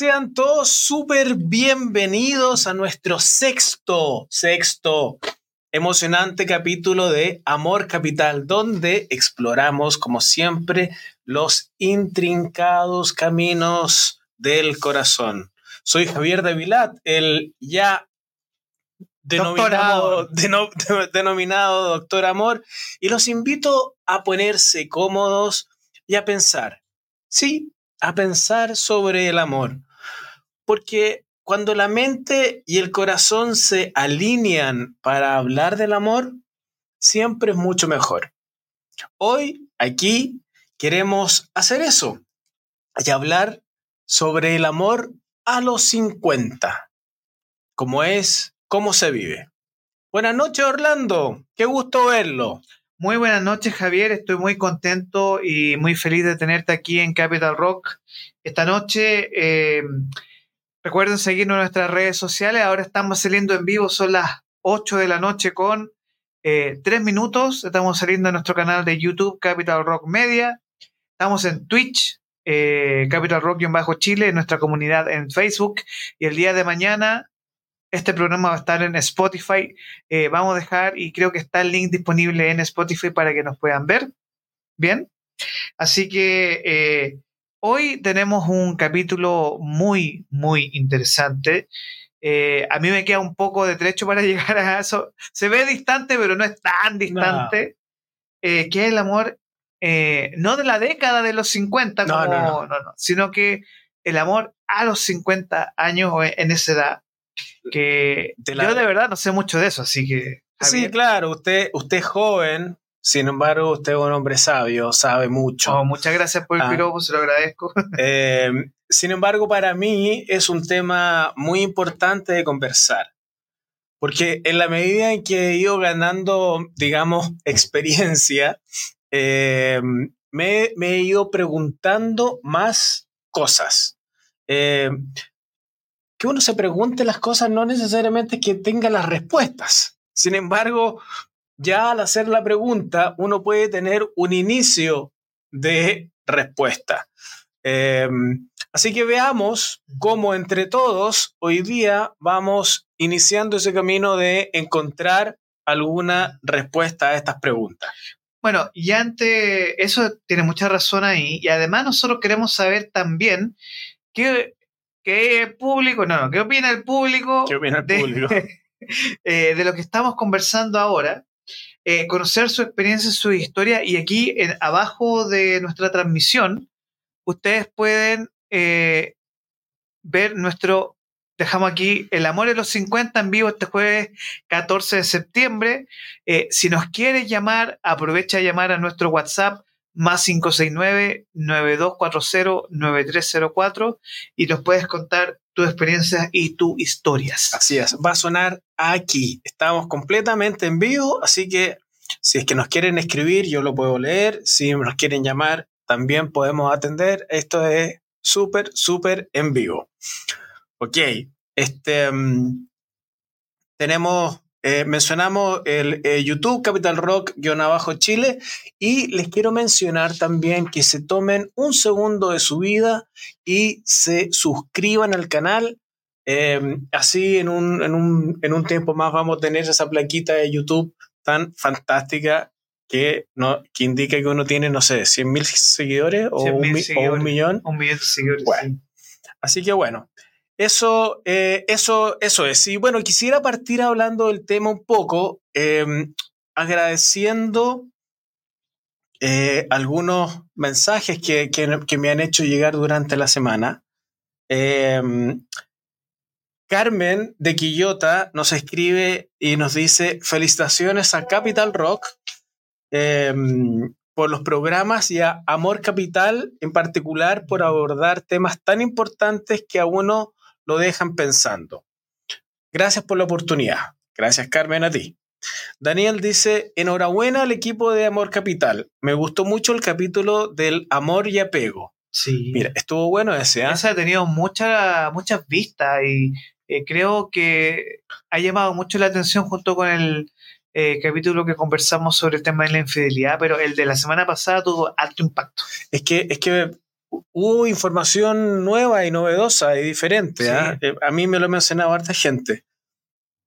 Sean todos súper bienvenidos a nuestro sexto, sexto emocionante capítulo de Amor Capital, donde exploramos, como siempre, los intrincados caminos del corazón. Soy Javier de Vilat, el ya denominado denominado Doctor Amor, y los invito a ponerse cómodos y a pensar. Sí, a pensar sobre el amor. Porque cuando la mente y el corazón se alinean para hablar del amor, siempre es mucho mejor. Hoy, aquí, queremos hacer eso y hablar sobre el amor a los 50. ¿Cómo es? ¿Cómo se vive? Buenas noches, Orlando. Qué gusto verlo. Muy buenas noches, Javier. Estoy muy contento y muy feliz de tenerte aquí en Capital Rock esta noche. Eh, recuerden seguirnos en nuestras redes sociales. Ahora estamos saliendo en vivo, son las 8 de la noche con eh, 3 minutos. Estamos saliendo en nuestro canal de YouTube, Capital Rock Media. Estamos en Twitch, eh, Capital Rock bajo Chile, en nuestra comunidad en Facebook. Y el día de mañana este programa va a estar en Spotify. Eh, vamos a dejar, y creo que está el link disponible en Spotify para que nos puedan ver. Bien. Así que eh, hoy tenemos un capítulo muy, muy interesante. Eh, a mí me queda un poco de trecho para llegar a eso. Se ve distante, pero no es tan distante. que es el amor, no de la década de los 50, no, sino que el amor a los 50 años en esa edad que yo de verdad no sé mucho de eso, así que... Sí, claro, usted, usted es joven, sin embargo, usted es un hombre sabio, sabe mucho. Oh, muchas gracias por el ah. piropo, se lo agradezco. Eh, sin embargo, para mí es un tema muy importante de conversar, porque en la medida en que he ido ganando, digamos, experiencia, eh, me, he ido preguntando más cosas. Eh, que uno se pregunte las cosas no necesariamente que tenga las respuestas. Sin embargo, ya al hacer la pregunta, uno puede tener un inicio de respuesta. Em, así que veamos cómo entre todos hoy día vamos iniciando ese camino de encontrar alguna respuesta a estas preguntas. Bueno, y antes, eso tiene mucha razón ahí, y además nosotros queremos saber también qué ¿Qué público? No, ¿qué opina el público? ¿Qué opina el de, público? Eh, de lo que estamos conversando ahora. Eh, conocer su experiencia, su historia. Y aquí, en, abajo de nuestra transmisión, ustedes pueden eh, ver nuestro. Dejamos aquí El Amor de los 50 en vivo este jueves 14 de septiembre. si nos quieres llamar, aprovecha a llamar a nuestro WhatsApp más 569-9240-9304 y nos puedes contar tu experiencia y tus historias. Así es, va a sonar aquí. Estamos completamente en vivo, así que si es que nos quieren escribir, yo lo puedo leer. Si nos quieren llamar, también podemos atender. Esto es súper, súper en vivo. Ok, este, mm, tenemos eh, mencionamos el eh, YouTube Capital Rock-Abajo Chile y les quiero mencionar también que se tomen un segundo de su vida y se suscriban al canal. Em, así en un, en, un, en un, tiempo más vamos a tener esa plaquita de YouTube tan fantástica que, no, que indica que uno tiene, no sé, 100 mil seguidores, o, un, millón. Un millón de seguidores. Así que bueno, eso, eh, eso, eso es. Y bueno, quisiera partir hablando del tema un poco, em, agradeciendo eh, algunos mensajes que, me han hecho llegar durante la semana. Em, Carmen de Quillota nos escribe y nos dice felicitaciones a Capital Rock em, por los programas y a Amor Capital en particular por abordar temas tan importantes que a uno lo dejan pensando. Gracias por la oportunidad. Gracias, Carmen, a ti. Daniel dice, enhorabuena al equipo de Amor Capital. Me gustó mucho el capítulo del amor y apego. Sí. Mira, estuvo bueno ese. ¿eh? Ese ha tenido muchas muchas vistas y eh, creo que ha llamado mucho la atención junto con el eh, capítulo que conversamos sobre el tema de la infidelidad, pero el de la semana pasada tuvo alto impacto. Es que, es que hubo información nueva y novedosa y diferente. Sí. ¿ah? Eh, A mí me lo ha mencionado harta gente.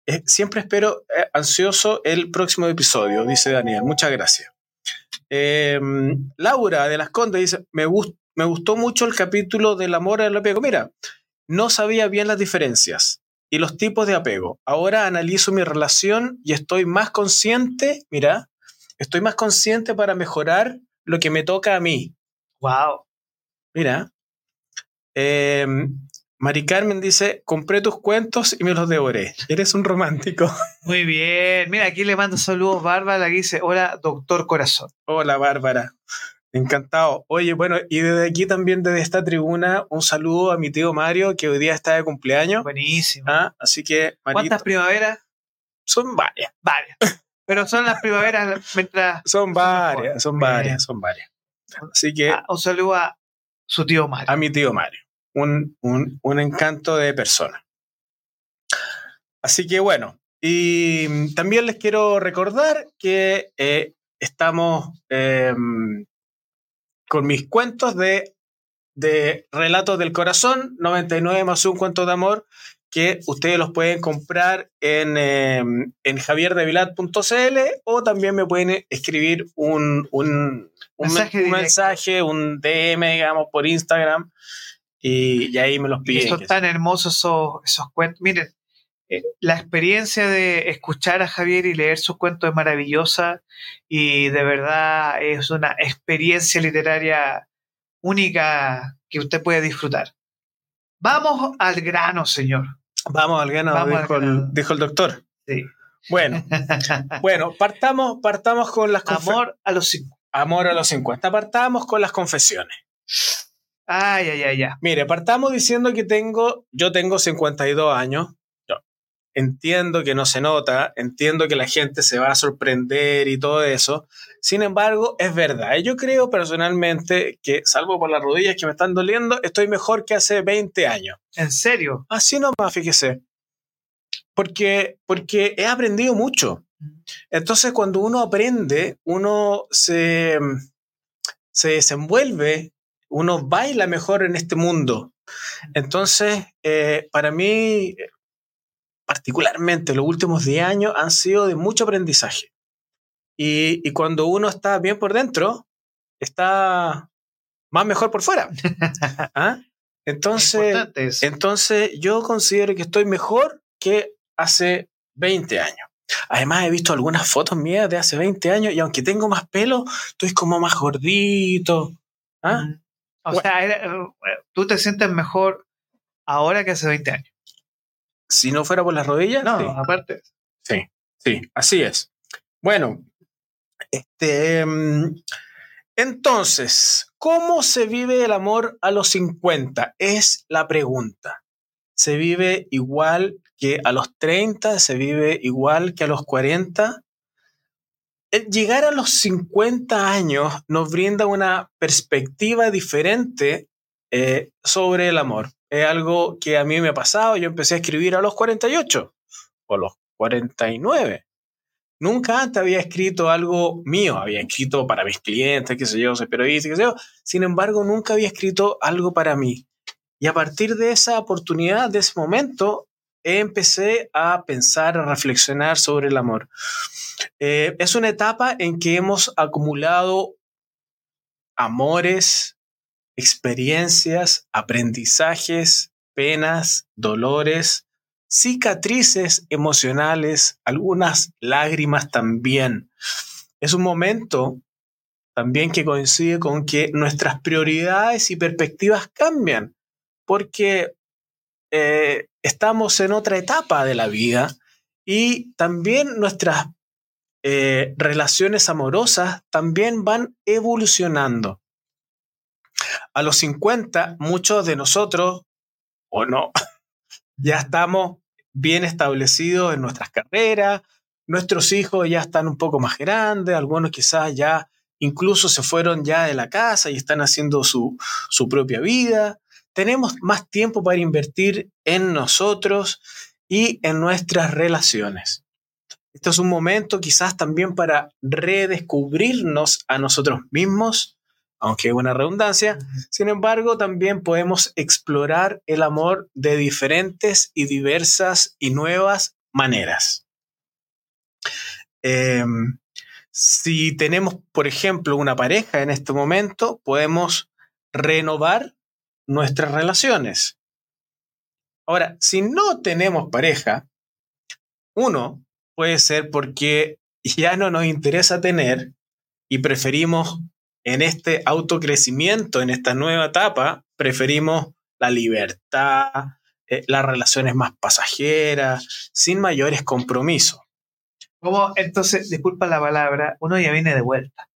Eh, siempre espero eh, ansioso el próximo episodio, dice Daniel. Muchas gracias. Eh, Laura de las Condes dice: me, gust- me gustó mucho el capítulo del amor al apego. Mira, no sabía bien las diferencias y los tipos de apego. Ahora analizo mi relación y estoy más consciente, mira, estoy más consciente para mejorar lo que me toca a mí. Wow. Mira. Eh, Mari Carmen dice, compré tus cuentos y me los devoré. Eres un romántico. Muy bien. Mira, aquí le mando saludos Bárbara, que dice, hola, doctor corazón. Hola, Bárbara. Encantado. Oye, bueno, y desde aquí también, desde esta tribuna, un saludo a mi tío Mario, que hoy día está de cumpleaños. Buenísimo. Ah, Así que, Marito, ¿Cuántas primaveras? son varias. Varias. Pero son las primaveras mientras... Son varias, son varias, son varias. Así que Ah, un saludo a su tío Mario. a mi tío Mario. Un, un- un encanto de persona. Así que bueno, y también les quiero recordar que eh, estamos eh, con mis cuentos de, de Relatos del Corazón, 99 más un cuento de amor, que ustedes los pueden comprar en, eh, en javierdevilat.cl o también me pueden escribir un, un, un Mensaje men- un directo. mensaje, un DM, digamos, por Instagram y, y ahí me los piden. son tan hermosos esos, esos cuentos. Miren, eh, la experiencia de escuchar a Javier y leer sus cuentos es maravillosa y de verdad es una experiencia literaria única que usted puede disfrutar. Vamos al grano, señor. Vamos al al dijo. El, dijo el doctor. Sí. Bueno, bueno, partamos, partamos con las Amor a los cinco. Amor a los 50. Partamos con las confesiones. Ay, ay, ay, ay. Mire, partamos diciendo que tengo, yo tengo 52 años. Entiendo que no se nota, entiendo que la gente se va a sorprender y todo eso. Sin embargo, es verdad. Yo creo personalmente que, salvo por las rodillas que me están doliendo, estoy mejor que hace 20 años. ¿En serio? Así nomás, fíjese. Porque, porque he aprendido mucho. Entonces, cuando uno aprende, uno se, se desenvuelve, uno baila mejor en este mundo. Entonces, eh, para mí, particularmente los últimos 10 años han sido de mucho aprendizaje. Y, y cuando uno está bien por dentro, está más mejor por fuera. ¿Ah? Entonces, entonces, yo considero que estoy mejor que hace 20 años. Además, he visto algunas fotos mías de hace 20 años y aunque tengo más pelo, estoy como más gordito. ¿Ah? Mm. O Bueno. sea, era- eh, tú te sientes mejor ahora que hace 20 años. Si no fuera por las rodillas, No, sí. aparte. Sí, sí, así es. Bueno, este, mm, entonces, ¿cómo se vive el amor a los 50? Es la pregunta. ¿Se vive igual que a los 30? ¿Se vive igual que a los 40? El llegar a los 50 años nos brinda una perspectiva diferente eh, sobre el amor. Es algo que a mí me ha pasado. Yo empecé a escribir a los 48 o los 49. Nunca antes había escrito algo mío, había escrito para mis clientes, qué sé yo, soy periodista, qué sé yo. Sin embargo, nunca había escrito algo para mí. Y a partir de esa oportunidad, de ese momento, empecé a pensar, a reflexionar sobre el amor. Eh, es una etapa en que hemos acumulado amores, experiencias, aprendizajes, penas, dolores, cicatrices emocionales, algunas lágrimas también. Es un momento también que coincide con que nuestras prioridades y perspectivas cambian, porque eh, estamos en otra etapa de la vida y también nuestras eh, relaciones amorosas también van evolucionando. A los 50, muchos de nosotros, o no, ya estamos bien establecidos en nuestras carreras, nuestros hijos ya están un poco más grandes, algunos quizás ya incluso se fueron ya de la casa y están haciendo su, su propia vida. Tenemos más tiempo para invertir en nosotros y en nuestras relaciones. Esto es un momento quizás también para redescubrirnos a nosotros mismos aunque es una redundancia. Sin embargo, también podemos explorar el amor de diferentes y diversas y nuevas maneras. Em, si tenemos, por ejemplo, una pareja en este momento, podemos renovar nuestras relaciones. Ahora, si no tenemos pareja, uno puede ser porque ya no nos interesa tener y preferimos en este autocrecimiento, en esta nueva etapa, preferimos la libertad, eh, las relaciones más pasajeras, sin mayores compromisos. Como entonces, disculpa la palabra, uno ya viene de vuelta.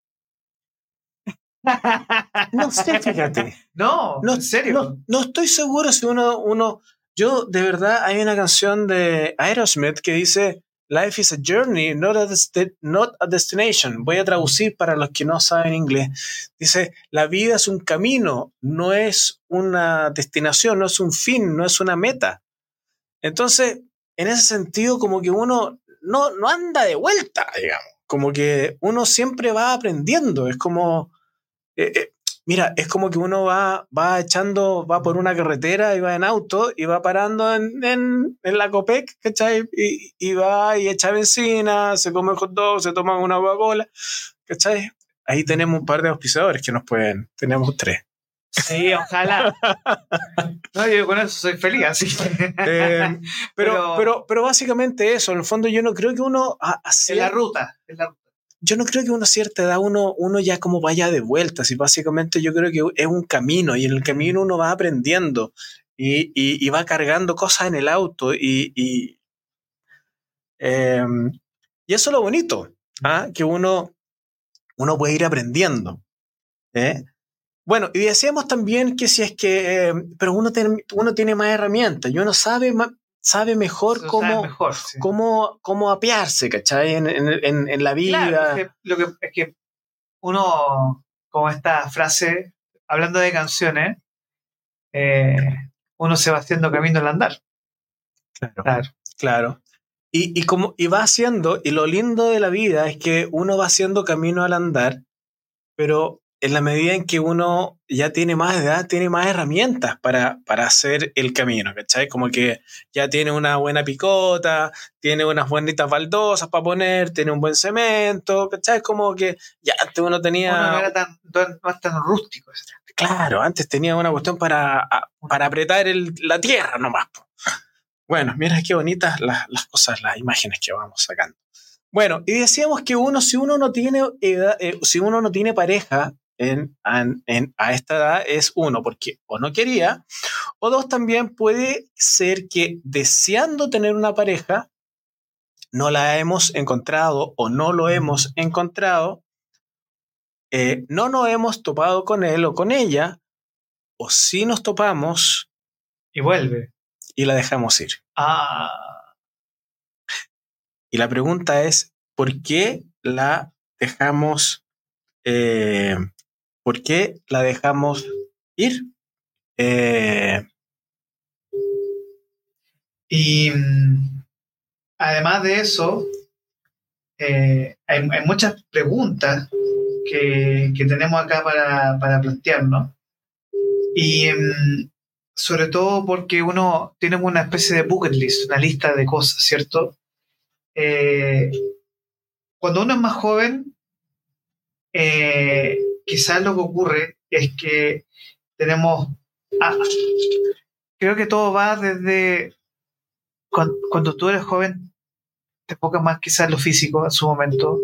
No sé, fíjate. No, No, en serio. No, no estoy seguro si uno, uno. Yo, de verdad, hay una canción de Aerosmith que dice: Life is a journey, not a, destination. Voy a traducir para los que no saben inglés. Dice: La vida es un camino, no es una destinación, no es un fin, no es una meta. Entonces, en ese sentido, como que uno no, no anda de vuelta, digamos. Como que uno siempre va aprendiendo. Es como. eh, eh, Mira, es como que uno va, va echando, va por una carretera y va en auto y va parando en, en, en la Copec, ¿cachai? Y, y va y echa benzina, se come hot dog, se toma una Coca-Cola, ¿cachai? Ahí tenemos un par de auspiciadores que nos pueden, tenemos tres. Sí, ojalá. No, yo con eso soy feliz, así que. Eh, pero, Pero- pero, pero, básicamente eso, en el fondo yo no creo que uno en la ruta. En la ruta. Yo no creo que una cierta edad uno, uno ya como vaya de vuelta, y básicamente yo creo que es un camino y en el camino uno va aprendiendo y, y- y va cargando cosas en el auto y, y, em, y eso es lo bonito, ¿ah? que uno, uno puede ir aprendiendo. ¿eh? Bueno, y decíamos también que si es que, eh, pero uno tiene, uno tiene más herramientas y uno sabe, ma- sabe mejor Eso cómo, sabe mejor, sí. cómo, cómo apearse, ¿cachai? En, en, en- en la vida. Claro, es que lo que es que uno, como esta frase, hablando de canciones, eh, uno se va haciendo camino al andar. Claro. Claro. Claro. Y, y, como, y va haciendo, y lo lindo de la vida es que uno va haciendo camino al andar, pero en la medida en que uno ya tiene más edad, tiene más herramientas para, para hacer el camino, ¿cachai? Como que ya tiene una buena picota, tiene unas bonitas baldosas para poner, tiene un buen cemento, ¿cachai? Como que ya antes uno tenía... Uno no era tan, tan rústico. Claro, antes tenía una cuestión para, para apretar el- la tierra nomás. Bueno, mira qué bonitas las, las cosas, las imágenes que vamos sacando. Bueno, y decíamos que uno, si uno no tiene edad- eh, si uno no tiene pareja en, en- en- a esta edad, es uno, porque o no quería, o dos, también puede ser que deseando tener una pareja, no la hemos encontrado o no lo hemos encontrado, eh, no nos hemos topado con él o con ella, o sí nos topamos Y vuelve. y la dejamos ir. Ah, Y la pregunta es, ¿por qué la dejamos, eh, por qué la dejamos ir? Eh, y mm, además de eso, eh, hay, muchas preguntas que, que tenemos acá para, para plantearnos. Y mm, sobre todo porque uno tiene una especie de bucket list, una lista de cosas, ¿cierto? Eh, cuando uno es más joven, quizás lo que ocurre es que tenemos... ah, creo que todo va desde... Cuando, tú eres joven, te enfocas más quizás lo físico en su momento.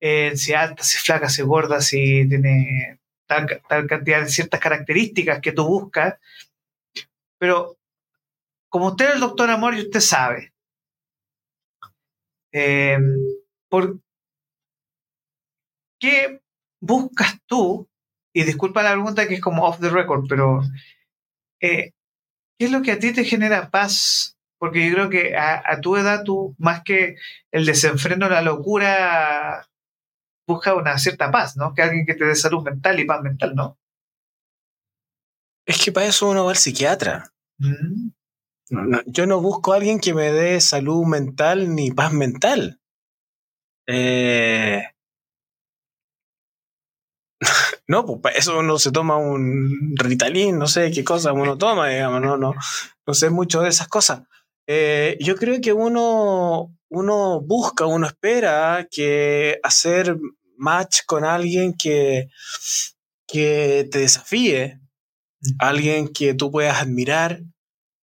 En si alta, si flaca, si gorda, si tiene tal, tal cantidad de ciertas características que tú buscas. Pero como usted es el doctor Amor y usted sabe, eh, ¿por qué buscas tú? Y disculpa la pregunta que es como off the record, pero eh, ¿qué es lo que a ti te genera paz? Porque yo creo que a, a tu edad tú, más que el desenfreno, la locura, busca una cierta paz, ¿no? Que alguien que te dé salud mental y paz mental, ¿no? es que para eso uno va al psiquiatra. Mm. No, no, yo no busco a alguien que me dé salud mental ni paz mental. Eh, No, pues para eso uno se toma un Ritalin, no sé qué cosa uno toma, digamos, no, no, no sé mucho de esas cosas. Eh, yo creo que uno, uno busca, uno espera que hacer match con alguien que, que te desafíe, alguien que tú puedas admirar,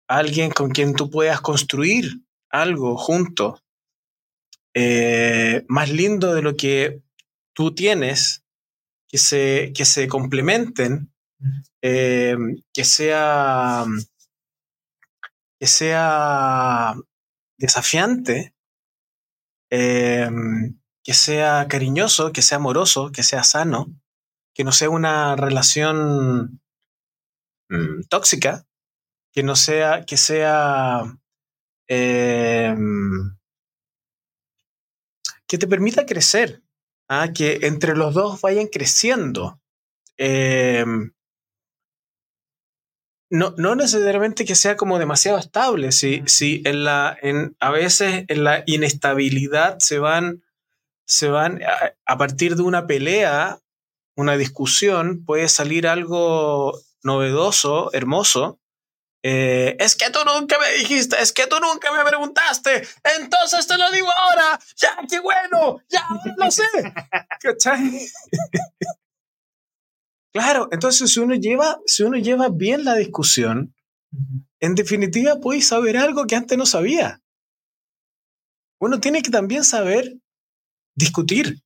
alguien con quien tú puedas construir algo junto eh, más lindo de lo que tú tienes, que se, que se complementen, eh, que sea que sea desafiante, eh, que sea cariñoso, que sea amoroso, que sea sano, que no sea una relación mm, tóxica, que no sea, que sea eh, que te permita crecer, ¿ah? que entre los dos vayan creciendo. Eh, no, no necesariamente que sea como demasiado estable, si, si en la, en, a veces en la inestabilidad se van, se van a, partir de una pelea, una discusión, puede salir algo novedoso, hermoso, eh, es que tú nunca me dijiste, es que tú nunca me preguntaste, entonces te lo digo ahora, ya, qué bueno, ya lo sé. Claro, entonces si uno lleva, si uno lleva bien la discusión, en definitiva puedes saber algo que antes no sabía. Uno tiene que también saber discutir.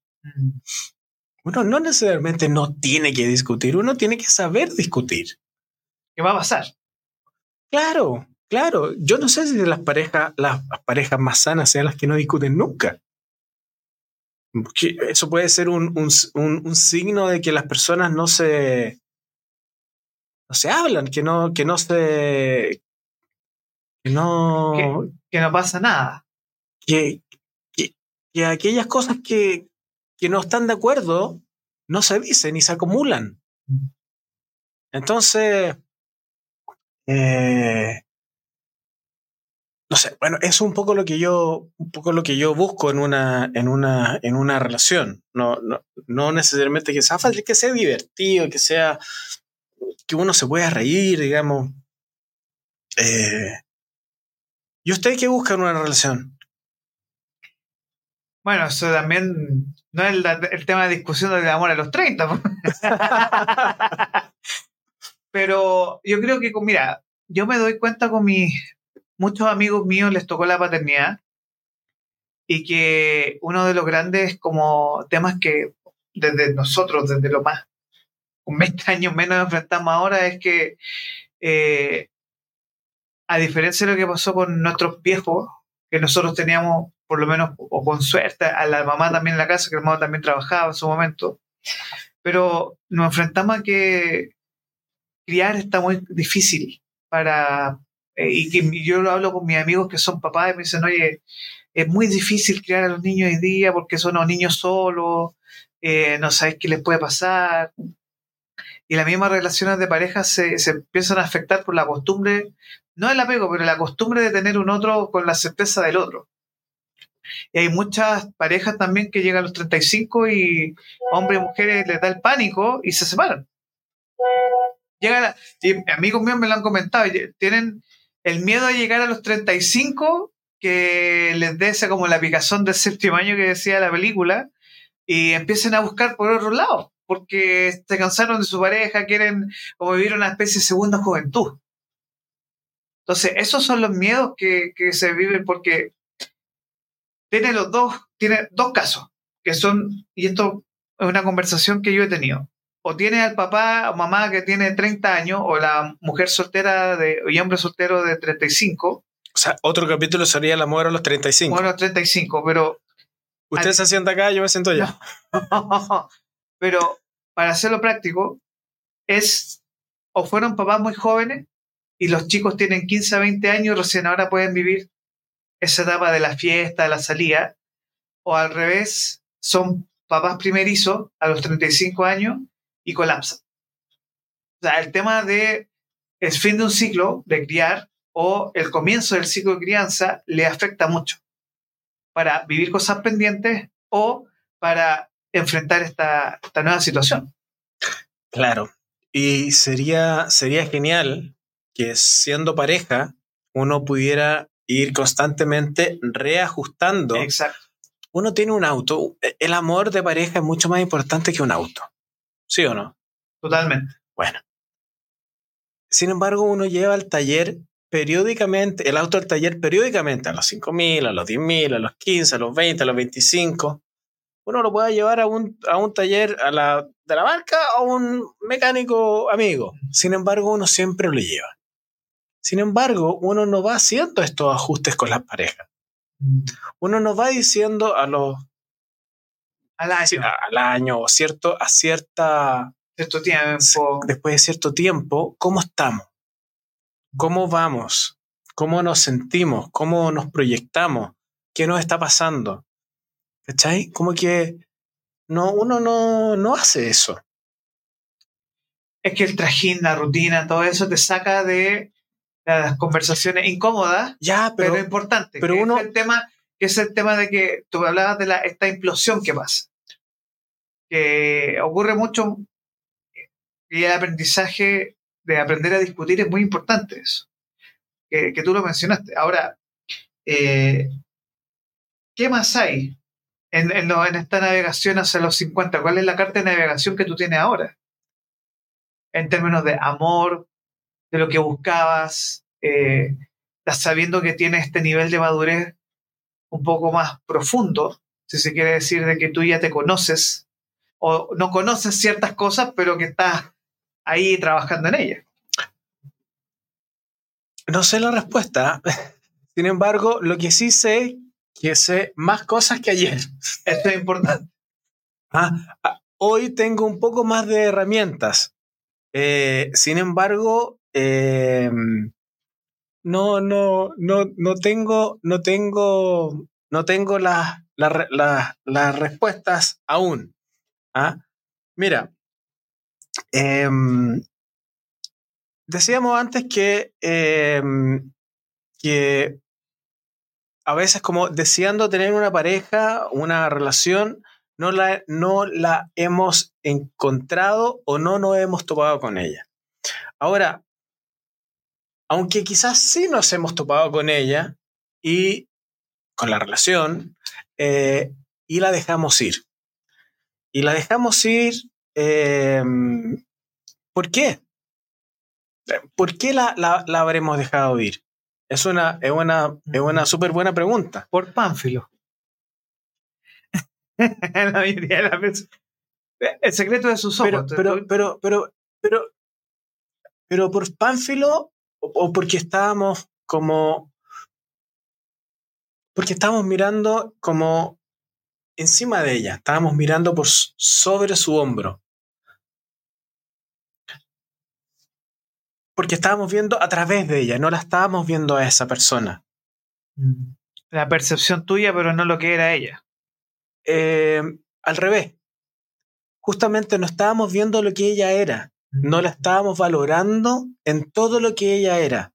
Uno no necesariamente no tiene que discutir, uno tiene que saber discutir. ¿Qué va a pasar? Claro, claro. Yo no sé si las parejas, las parejas más sanas sean las que no discuten nunca eso puede ser un, signo de que las personas no se, no se hablan, que no, que no se. que no. Que, no pasa nada. Que, que, aquellas cosas que, que no están de acuerdo no se dicen ni se acumulan. Entonces. Eh, no sé, bueno, eso es un poco lo que yo, un poco lo que yo busco en una, en una, en una relación. No, no, no necesariamente que sea fácil, que sea divertido, que sea, que uno se pueda reír, digamos. Eh, ¿Y usted qué busca en una relación? Bueno, eso también no es el, tema de discusión del amor a los 30. Pero yo creo que, mira, yo me doy cuenta con mi, muchos amigos míos les tocó la paternidad y que uno de los grandes como temas que desde nosotros, desde lo más, un 20 años menos enfrentamos ahora es que eh, a diferencia de lo que pasó con nuestros viejos, que nosotros teníamos por lo menos, o con suerte, a la mamá también en la casa, que la mamá también trabajaba en su momento, pero nos enfrentamos a que criar está muy difícil para, eh, y que yo lo hablo con mis amigos que son papás y me dicen, oye, es muy difícil criar a los niños hoy día porque son los niños solos, eh, no sabes qué les puede pasar. Y las mismas relaciones de pareja se, se, empiezan a afectar por la costumbre, no el apego, pero la costumbre de tener un otro con la certeza del otro. Y hay muchas parejas también que llegan a los 35 y hombres y mujeres les da el pánico y se separan. Y amigos míos me lo han comentado, tienen el miedo a llegar a los 35 que les dé esa como la picazón del séptimo año que decía la película y empiecen a buscar por otro lado porque se cansaron de su pareja, quieren como vivir una especie de segunda juventud. Entonces, esos son los miedos que, que se viven porque tiene los dos, tiene dos casos, que son, y esto es una conversación que yo he tenido o tiene al papá o mamá que tiene 30 años, o la mujer soltera de, y hombre soltero de 35. O sea, otro capítulo sería el amor a los 35. Bueno, a los 35, pero... Usted se sienta acá, yo me siento allá. pero para hacerlo práctico, es o fueron papás muy jóvenes y los chicos tienen 15 a 20 años y recién ahora pueden vivir esa etapa de la fiesta, de la salida, o al revés, son papás primerizos a los 35 años y colapsa. O sea, el tema de el fin de un ciclo de criar o el comienzo del ciclo de crianza le afecta mucho para vivir cosas pendientes o para enfrentar esta, esta nueva situación. Claro. Y sería, sería genial que siendo pareja uno pudiera ir constantemente reajustando. Exacto. Uno tiene un auto. El amor de pareja es mucho más importante que un auto. ¿Sí o no? Totalmente. Bueno. Sin embargo, uno lleva al taller periódicamente, el auto al taller periódicamente, a los 5.000, a los 10.000, a los 15, a los 20, a los 25. Uno lo puede llevar a un, a un taller a la, de la marca o un mecánico amigo. Sin embargo, uno siempre lo lleva. Sin embargo, uno no va haciendo estos ajustes con las parejas. Uno no va diciendo a los al año, al año o cierto, a cierta cierto tiempo. Después de cierto tiempo, ¿cómo estamos? ¿Cómo vamos? ¿Cómo nos sentimos? ¿Cómo nos proyectamos? ¿Qué nos está pasando? ¿Cachai? Como que no, uno no, no hace eso. Es que el trajín, la rutina, todo eso te saca de las conversaciones incómodas, ya, pero, pero importante. Pero uno, es el tema, es el tema de que tú hablabas de la, esta implosión que pasa. Que ocurre mucho y el aprendizaje de aprender a discutir es muy importante eso. Que, tú lo mencionaste. Ahora, eh, ¿qué más hay en, en, esta navegación hacia los 50? ¿Cuál es la carta de navegación que tú tienes ahora? En términos de amor, de lo que buscabas, eh, sabiendo que tienes este nivel de madurez un poco más profundo, si se quiere decir de que tú ya te conoces o no conoces ciertas cosas, pero que estás ahí trabajando en ellas. No sé la respuesta. Sin embargo, lo que sí sé que sé más cosas que ayer. Esto es importante. Ah, ah, hoy tengo un poco más de herramientas. Eh, sin embargo, eh, no, no, no, no tengo, no tengo, no tengo las la, la, las respuestas aún. ¿Ah? Mira, eh, decíamos antes que, eh, que a veces como deseando tener una pareja, una relación, no la, no la hemos encontrado o no nos hemos topado con ella. Ahora, aunque quizás sí nos hemos topado con ella y con la relación, eh, y la dejamos ir. Y la dejamos ir, eh, ¿por qué? ¿Por qué la, la, la, habremos dejado ir? Es una, es una, es una súper buena pregunta. Por Pánfilo. la mayoría de las veces. El secreto de sus ojos. Pero, pero, pero, pero, pero, pero por Pánfilo o porque estábamos como. Porque estábamos mirando como encima de ella, estábamos mirando por sobre su hombro. Porque estábamos viendo a través de ella, no la estábamos viendo a esa persona. Mm. La percepción tuya, pero no lo que era ella. Eh, al revés. Justamente no estábamos viendo lo que ella era no la estábamos valorando en todo lo que ella era.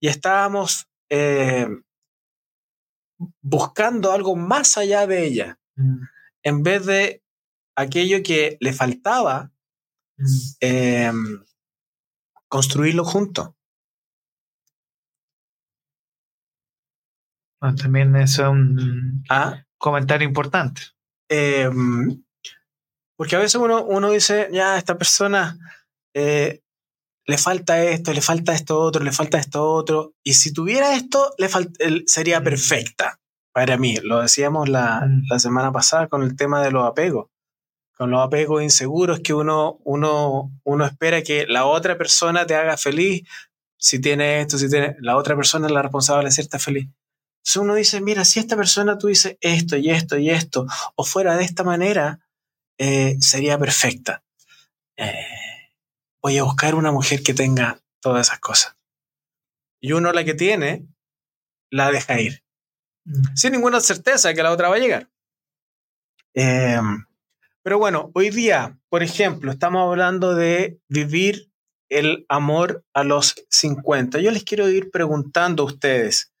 Y estábamos eh, buscando algo más allá de ella, mm. en vez de aquello que le faltaba, mm. eh, construirlo juntos. también es un ¿Ah? comentario importante. Eh, porque a veces uno, uno dice, ya, esta persona eh, le falta esto, le falta esto otro, le falta esto otro. Y si tuviera esto, le sería mm. perfecta para mí. Lo decíamos la, mm. la, semana pasada con el tema de los apegos. Con los apegos inseguros que uno, uno, uno espera que la otra persona te haga feliz. Si tiene esto, si tiene... La otra persona es la responsable de hacerte feliz. Entonces uno dice, mira, si esta persona tú dices esto y esto y esto, o fuera de esta manera, eh, sería perfecta. Eh, voy a buscar una mujer que tenga todas esas cosas. Y uno la que tiene, la deja ir. Mm. Sin ninguna certeza que la otra va a llegar. Em, pero bueno, hoy día, por ejemplo, estamos hablando de vivir el amor a los 50. Yo les quiero ir preguntando a ustedes,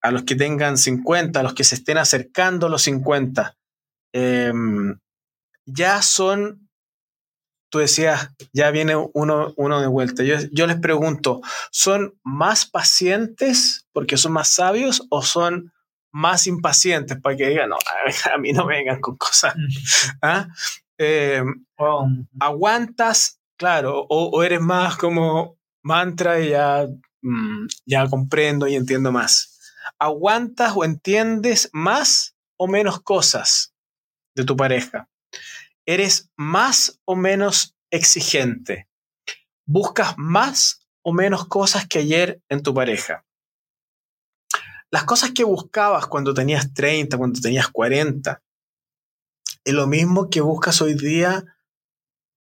a los que tengan 50, a los que se estén acercando a los 50, eh, ya son tú decías, ya viene uno, uno de vuelta. Yo, yo les pregunto, ¿son más pacientes porque son más sabios o son más impacientes para que digan, no, a mí no me vengan con cosas? ¿Ah? Eh, Oh, ¿Aguantas, claro, o, o eres más como mantra y ya, mm, ya comprendo y entiendo más? ¿Aguantas o entiendes más o menos cosas de tu pareja? ¿Eres más o menos exigente? ¿Buscas más o menos cosas que ayer en tu pareja? Las cosas que buscabas cuando tenías 30, cuando tenías 40, es lo mismo que buscas hoy día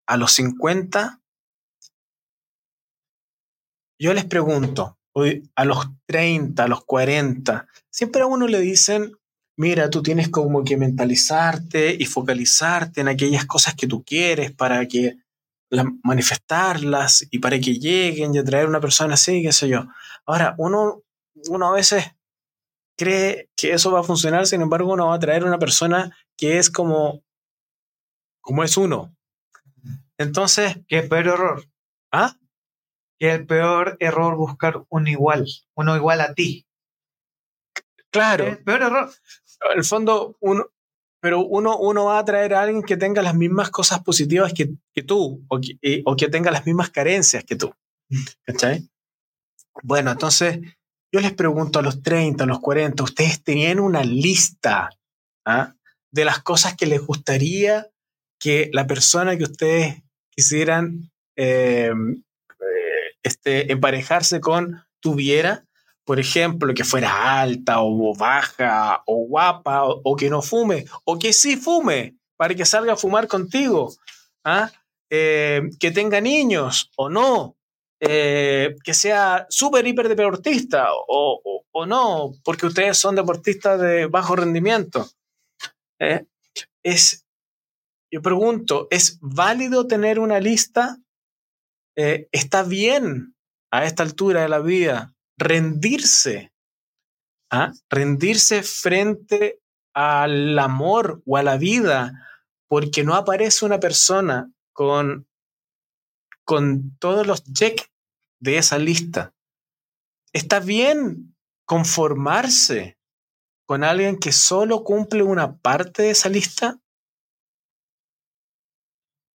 a los 50. Yo les pregunto, hoy a los 30, a los 40, siempre a uno le dicen, mira, tú tienes como que mentalizarte y focalizarte en aquellas cosas que tú quieres para que la- manifestarlas y para que lleguen y atraer una persona así, qué sé yo. Ahora, uno, uno a veces cree que eso va a funcionar, sin embargo, uno va a traer una persona que es como, como es uno. Entonces, que es el peor error. ¿ah? Que el peor error buscar un igual, uno igual a ti. Claro, el peor error. El fondo, uno, pero uno, uno va a traer a alguien que tenga las mismas cosas positivas que, que tú o que, o que tenga las mismas carencias que tú. ¿Cachai? Bueno, entonces yo les pregunto a los 30, a los 40, ¿ustedes tenían una lista ¿ah? de las cosas que les gustaría que la persona que ustedes quisieran eh, eh, este, emparejarse con tuviera? Por ejemplo, que fuera alta o baja o guapa o, que no fume o que sí fume para que salga a fumar contigo. ¿ah? Eh, que tenga niños o no. Eh, que sea súper hiper deportista o, o, no, porque ustedes son deportistas de bajo rendimiento. Eh, es, yo pregunto, ¿es válido tener una lista? ¿Está bien a esta altura de la vida rendirse? ¿ah? Rendirse frente al amor o a la vida porque no aparece una persona con, con todos los checks de esa lista. Está bien conformarse con alguien que solo cumple una parte de esa lista.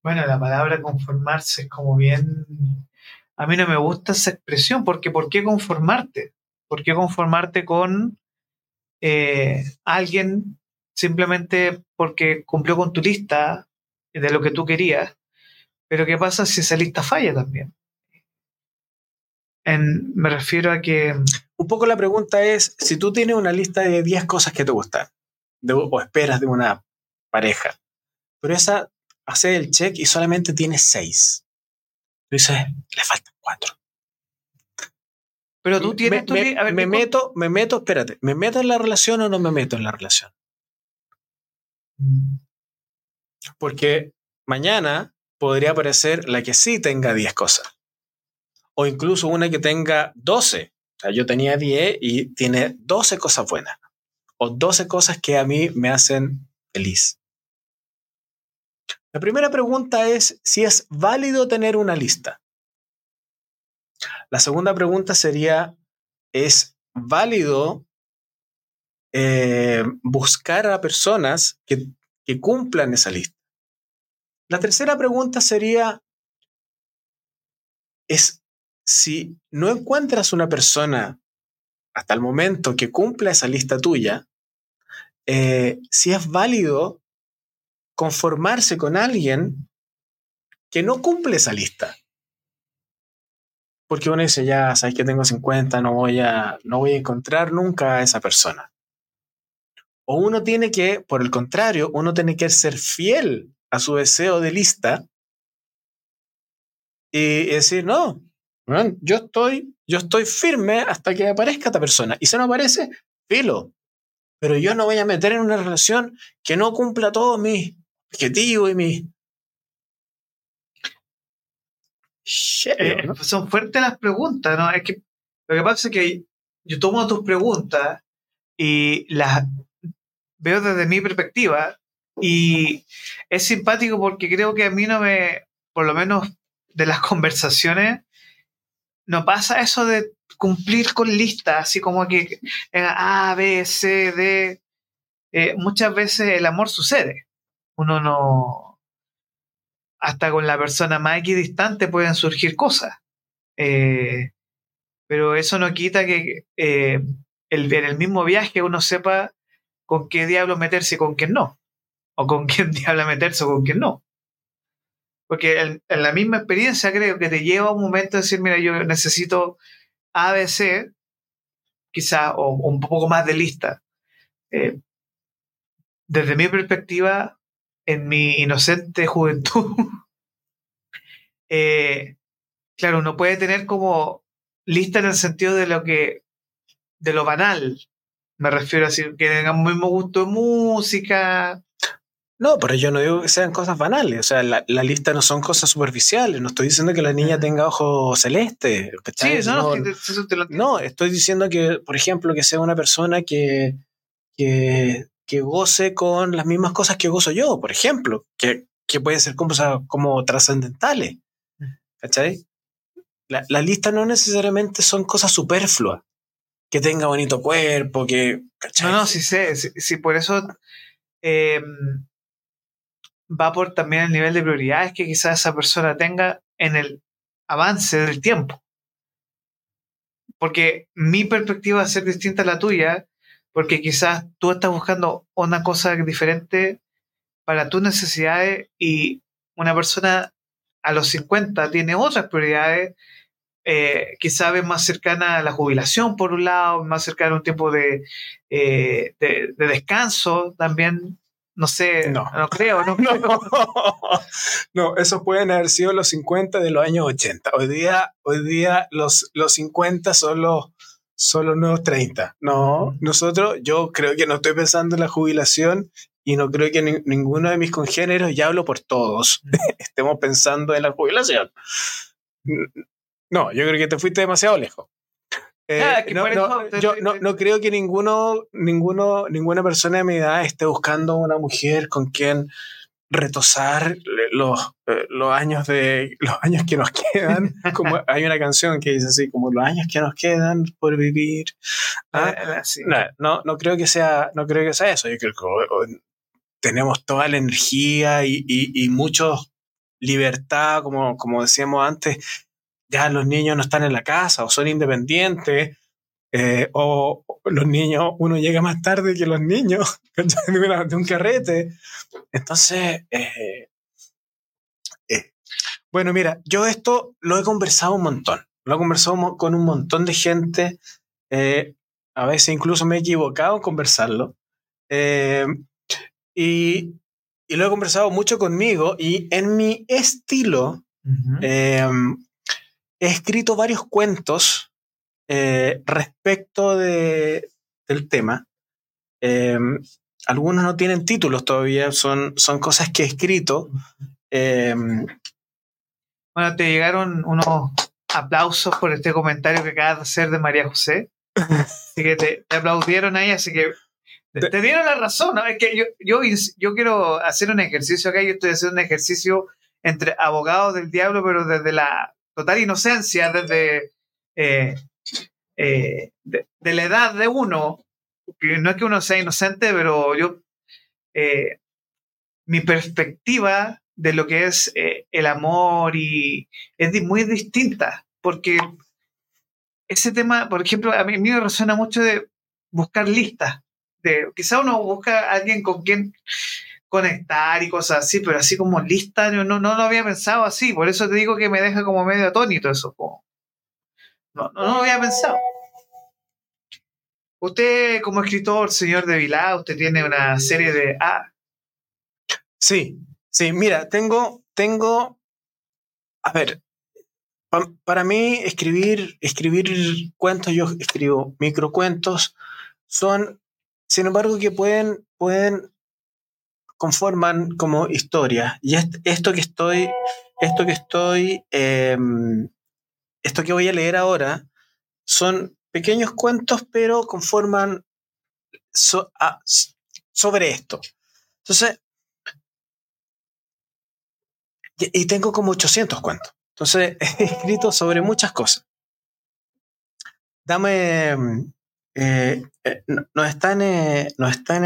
Bueno, la palabra conformarse es como bien... A mí no me gusta esa expresión, porque ¿por qué conformarte? ¿Por qué conformarte con eh, alguien simplemente porque cumplió con tu lista de lo que tú querías? Pero ¿qué pasa si esa lista falla también? En- me refiero a que Un poco la pregunta es, si tú tienes una lista de 10 cosas que te gustan o esperas de una pareja, pero esa hace el check y solamente tienes 6. Tú dices, le faltan 4. Pero tú tienes me, tu me- li- a ver, me ¿qué meto, me meto, espérate, ¿me meto en la relación o no me meto en la relación? Porque mañana podría aparecer la que sí tenga 10 cosas. O incluso una que tenga 12. O sea, yo tenía 10 y tiene 12 cosas buenas. O 12 cosas que a mí me hacen feliz. La primera pregunta es si es válido tener una lista. La segunda pregunta sería, ¿es válido eh, buscar a personas que, cumplan esa lista? La tercera pregunta sería, es si no encuentras una persona hasta el momento que cumpla esa lista tuya, eh, si es válido conformarse con alguien que no cumple esa lista. Porque uno dice, ya, sabes que tengo 50, no voy a, no voy a encontrar nunca a esa persona. O uno tiene que, por el contrario, uno tiene que ser fiel a su deseo de lista y decir, no, weón, yo estoy, yo estoy firme hasta que aparezca esta persona. Y si no aparece, filo. Pero yo no voy a meter en una relación que no cumpla todos mis objetivos y mis... Eh, son fuertes las preguntas, ¿no? Es que lo que pasa es que yo tomo tus preguntas y las veo desde mi perspectiva y es simpático porque creo que a mí no me, por lo menos de las conversaciones, no pasa eso de cumplir con listas, así como que A, B, C, D. Eh, muchas veces el amor sucede. Uno no. Hasta con la persona más equidistante pueden surgir cosas. Eh, pero eso no quita que eh, el, en el mismo viaje uno sepa con qué diablo meterse y con quién no. O con quién diablo meterse o con quién no. Porque en, la misma experiencia creo que te lleva a un momento de decir, mira, yo necesito ABC, quizá, o, un poco más de lista. Eh, desde mi perspectiva, en mi inocente juventud, eh, claro, uno puede tener como lista en el sentido de lo que, de lo banal. Me refiero a decir que tengan un mismo gusto de música, no, pero yo no digo que sean cosas banales. O sea, la, lista no son cosas superficiales. No estoy diciendo que la niña tenga ojos celestes. Sí, no, no, estoy diciendo que, por ejemplo, que sea una persona que, que, goce con las mismas cosas que gozo yo, por ejemplo, que, que pueden ser como, como trascendentales. ¿Cachai? La, la, lista no necesariamente son cosas superfluas. Que tenga bonito cuerpo, que. No, no, sí sé. Sí, por eso. Eh, va por también el nivel de prioridades que quizás esa persona tenga en el avance del tiempo. Porque mi perspectiva va a ser distinta a la tuya, porque quizás tú estás buscando una cosa diferente para tus necesidades y una persona a los 50 tiene otras prioridades, eh, quizás es más cercana a la jubilación por un lado, más cercana a un tiempo de, eh, de descanso también. No sé, no, no creo, no No, esos pueden haber sido los 50 de los años 80. Hoy día, hoy día los, los 50 son los, son los nuevos 30. No, nosotros, yo creo que no estoy pensando en la jubilación y no creo que ninguno de mis congéneros, ya hablo por todos, estemos pensando en la jubilación. No, yo creo que te fuiste demasiado lejos. Eh, no, yo no, creo que ninguno, ninguno, ninguna persona de mi edad esté buscando una mujer con quien retosar los, eh, los años de los años que nos quedan. Como hay una canción que dice así como los años que nos quedan por vivir ah, ah, no, no, creo que sea no creo que sea eso. Yo creo que tenemos toda la energía y, y, y mucho libertad como, como decíamos antes. Ya los niños no están en la casa o son independientes, eh, o los niños, uno llega más tarde que los niños de, un carrete. Entonces, eh, eh, bueno, mira, yo esto lo he conversado un montón, lo he conversado con un montón de gente, a veces incluso me he equivocado en conversarlo, y, y, lo he conversado mucho conmigo y en mi estilo, he escrito varios cuentos eh, respecto de, del tema. Em, algunos no tienen títulos todavía, son, son cosas que he escrito. Em, bueno, te llegaron unos aplausos por este comentario que acabas de hacer de María José. Así que te, aplaudieron ahí, así que te, dieron la razón. ¿no? Es que yo, yo, yo quiero hacer un ejercicio acá, yo estoy haciendo un ejercicio entre abogados del diablo, pero desde la total inocencia desde eh, eh, de, la edad de uno, no es que uno sea inocente, pero yo, eh, mi perspectiva de lo que es el amor y es muy distinta, porque ese tema, por ejemplo, a mí, me resuena mucho de buscar listas, de quizá uno busca alguien con quien conectar y cosas así, pero así como lista, no, no, lo había pensado así, por eso te digo que me deja como medio atónito eso. No, no, lo había pensado. Usted como escritor, señor de Vilá, usted tiene una serie de... Ah. Sí, sí, mira, tengo, tengo, a ver, para mí escribir, escribir cuentos, yo escribo microcuentos, son, sin embargo, que pueden, pueden conforman como historia. Y esto que estoy, esto que estoy, em, esto que voy a leer ahora, son pequeños cuentos, pero conforman sobre esto. Entonces, y, tengo como 800 cuentos. Entonces, he escrito sobre muchas cosas. Dame... Eh, eh, nos están, están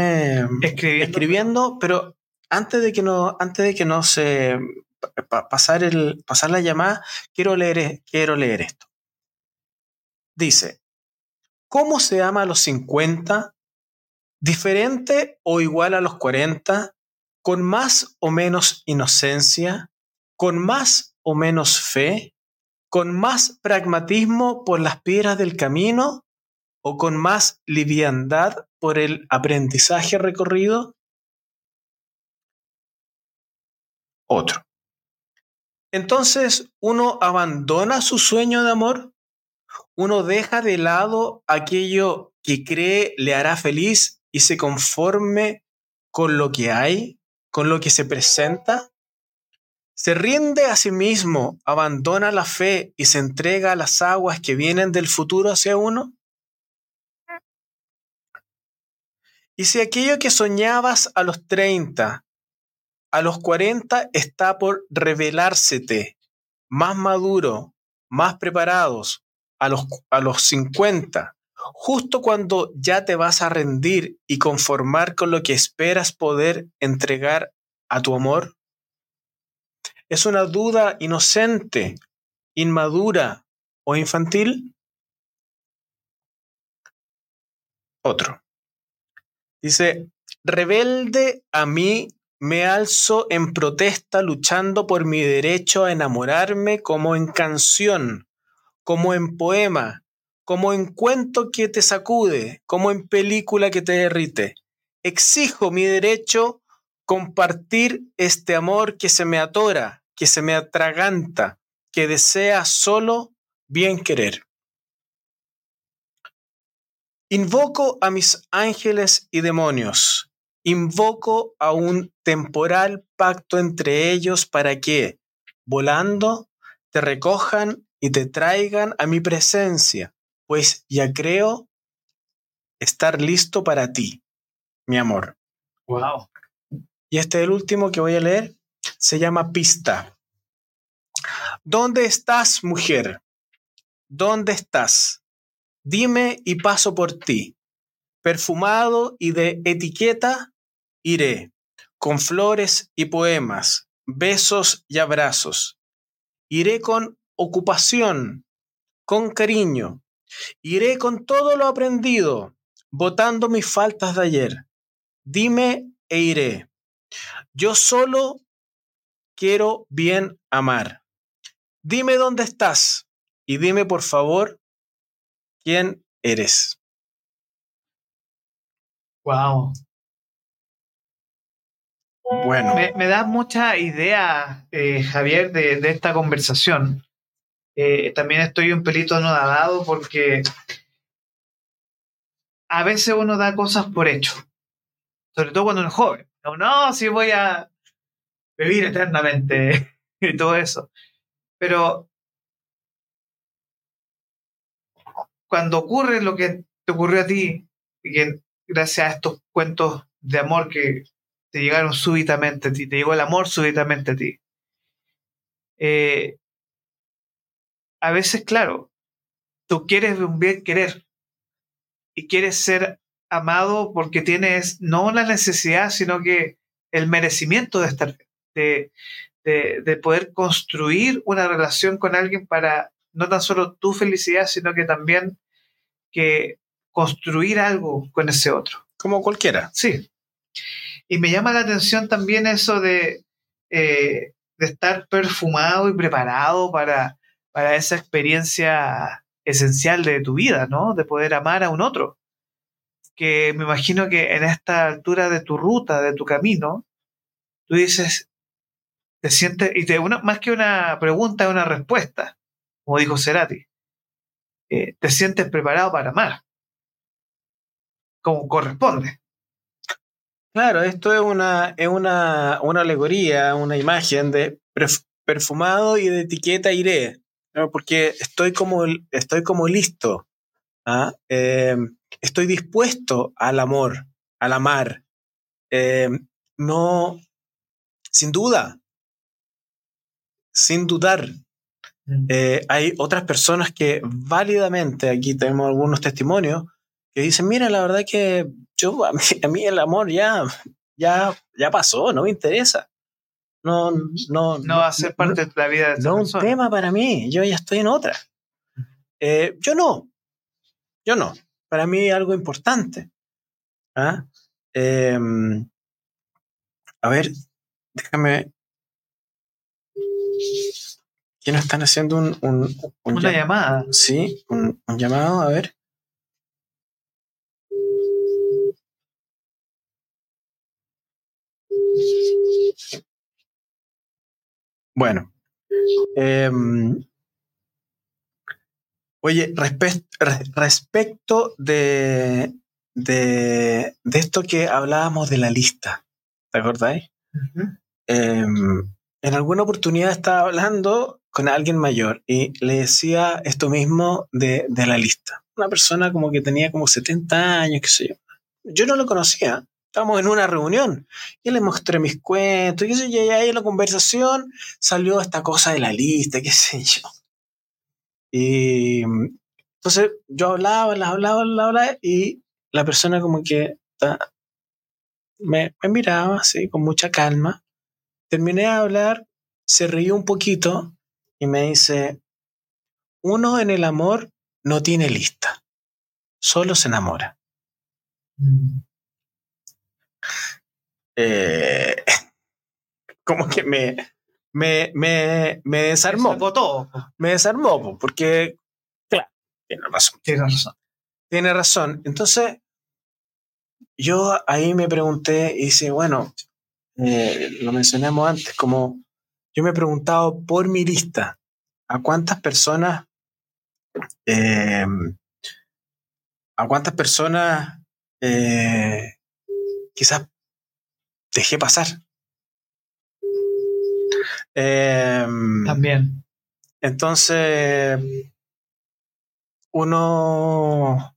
escribiendo. pero antes de que no, antes de que no se pasar, el, pasar la llamada, quiero leer, quiero leer esto. Dice, ¿cómo se ama a los 50? ¿Diferente o igual a los 40? ¿Con más o menos inocencia? ¿Con más o menos fe? ¿Con más pragmatismo por las piedras del camino? ¿O con más liviandad por el aprendizaje recorrido? Otro. Entonces uno abandona su sueño de amor, uno deja de lado aquello que cree le hará feliz y se conforme con lo que hay, con lo que se presenta. Se rinde a sí mismo, abandona la fe y se entrega a las aguas que vienen del futuro hacia uno. Y si aquello que soñabas a los 30 a los 40 está por revelársete, más maduro, más preparados, a los, a los 50, justo cuando ya te vas a rendir y conformar con lo que esperas poder entregar a tu amor? ¿Es una duda inocente, inmadura o infantil? Otro. Dice, rebelde a mí me alzo en protesta luchando por mi derecho a enamorarme como en canción, como en poema, como en cuento que te sacude, como en película que te derrite. Exijo mi derecho compartir este amor que se me atora, que se me atraganta, que desea solo bien querer. Invoco a mis ángeles y demonios, invoco a un temporal pacto entre ellos para que, volando, te recojan y te traigan a mi presencia, pues ya creo estar listo para ti, mi amor. Wow. Y este es el último que voy a leer. Se llama Pista. ¿Dónde estás, mujer? ¿Dónde estás? Dime y paso por ti. Perfumado y de etiqueta, iré, con flores y poemas, besos y abrazos. Iré con ocupación, con cariño. Iré con todo lo aprendido, botando mis faltas de ayer. Dime e iré. Yo solo quiero bien amar. Dime dónde estás y dime por favor quién eres. Wow. Bueno. Me, da mucha idea, eh, Javier, de, esta conversación. Eh, también estoy un pelito anodado porque a veces uno da cosas por hecho, sobre todo cuando uno es joven. No, no, si voy a vivir eternamente y todo eso. Pero cuando ocurre lo que te ocurrió a ti, y que gracias a estos cuentos de amor que te llegaron súbitamente a ti, te llegó el amor súbitamente a ti. Eh, a veces, claro, tú quieres un bien querer y quieres ser amado porque tienes no la necesidad, sino que el merecimiento de estar, de, de poder construir una relación con alguien para no tan solo tu felicidad, sino que también que construir algo con ese otro. Como cualquiera. Sí. Y me llama la atención también eso de, eh, de estar perfumado y preparado para, para esa experiencia esencial de tu vida, ¿no? De poder amar a un otro. Que me imagino que en esta altura de tu ruta, de tu camino, tú dices, te sientes, y te, una, más que una pregunta, es una respuesta, como dijo Cerati. Eh, te sientes preparado para amar, como corresponde. Claro, esto es una, es una, una alegoría, una imagen de perfumado y de etiqueta iré, porque estoy como, estoy como listo, ¿ah? em, estoy dispuesto al amor, al amar. Em, no, sin duda, sin dudar. Mm. Eh, hay otras personas que válidamente, aquí tenemos algunos testimonios, que dicen, mira, la verdad que yo, a mí, a mí el amor ya, ya, ya pasó, no me interesa. No, no, No va a ser parte de la vida de no un persona. tema para mí, yo ya estoy en otra. Eh, yo no, yo no. Para mí algo importante. ¿Ah? Em, a ver, déjame. ¿Quién nos están haciendo un, un, un Una llam- llamada. Sí, un, un llamado, a ver. Bueno. em, oye, respe- re- respecto de, de, de esto que hablábamos de la lista, ¿te acordáis? Em, en alguna oportunidad estaba hablando con alguien mayor y le decía esto mismo de, de la lista. Una persona como que tenía como 70 años, qué sé yo. Yo no lo conocía. Estábamos en una reunión y le mostré mis cuentos, sé yo, y ahí en la conversación salió esta cosa de la lista, qué sé yo. Y entonces yo hablaba, la hablaba, la hablaba y la persona como que me miraba así con mucha calma terminé de hablar, se rió un poquito y me dice, uno en el amor no tiene lista, solo se enamora. Mm. Eh, como que me, me, me, me desarmó, todo. me desarmó, po, porque, claro, tiene razón. Tienes razón. Tiene razón. Entonces, yo ahí me pregunté y dice, bueno, eh, lo mencionamos antes, como yo me he preguntado por mi lista, ¿a cuántas personas, eh, a cuántas personas eh, quizás dejé pasar? Eh, También. entonces, uno...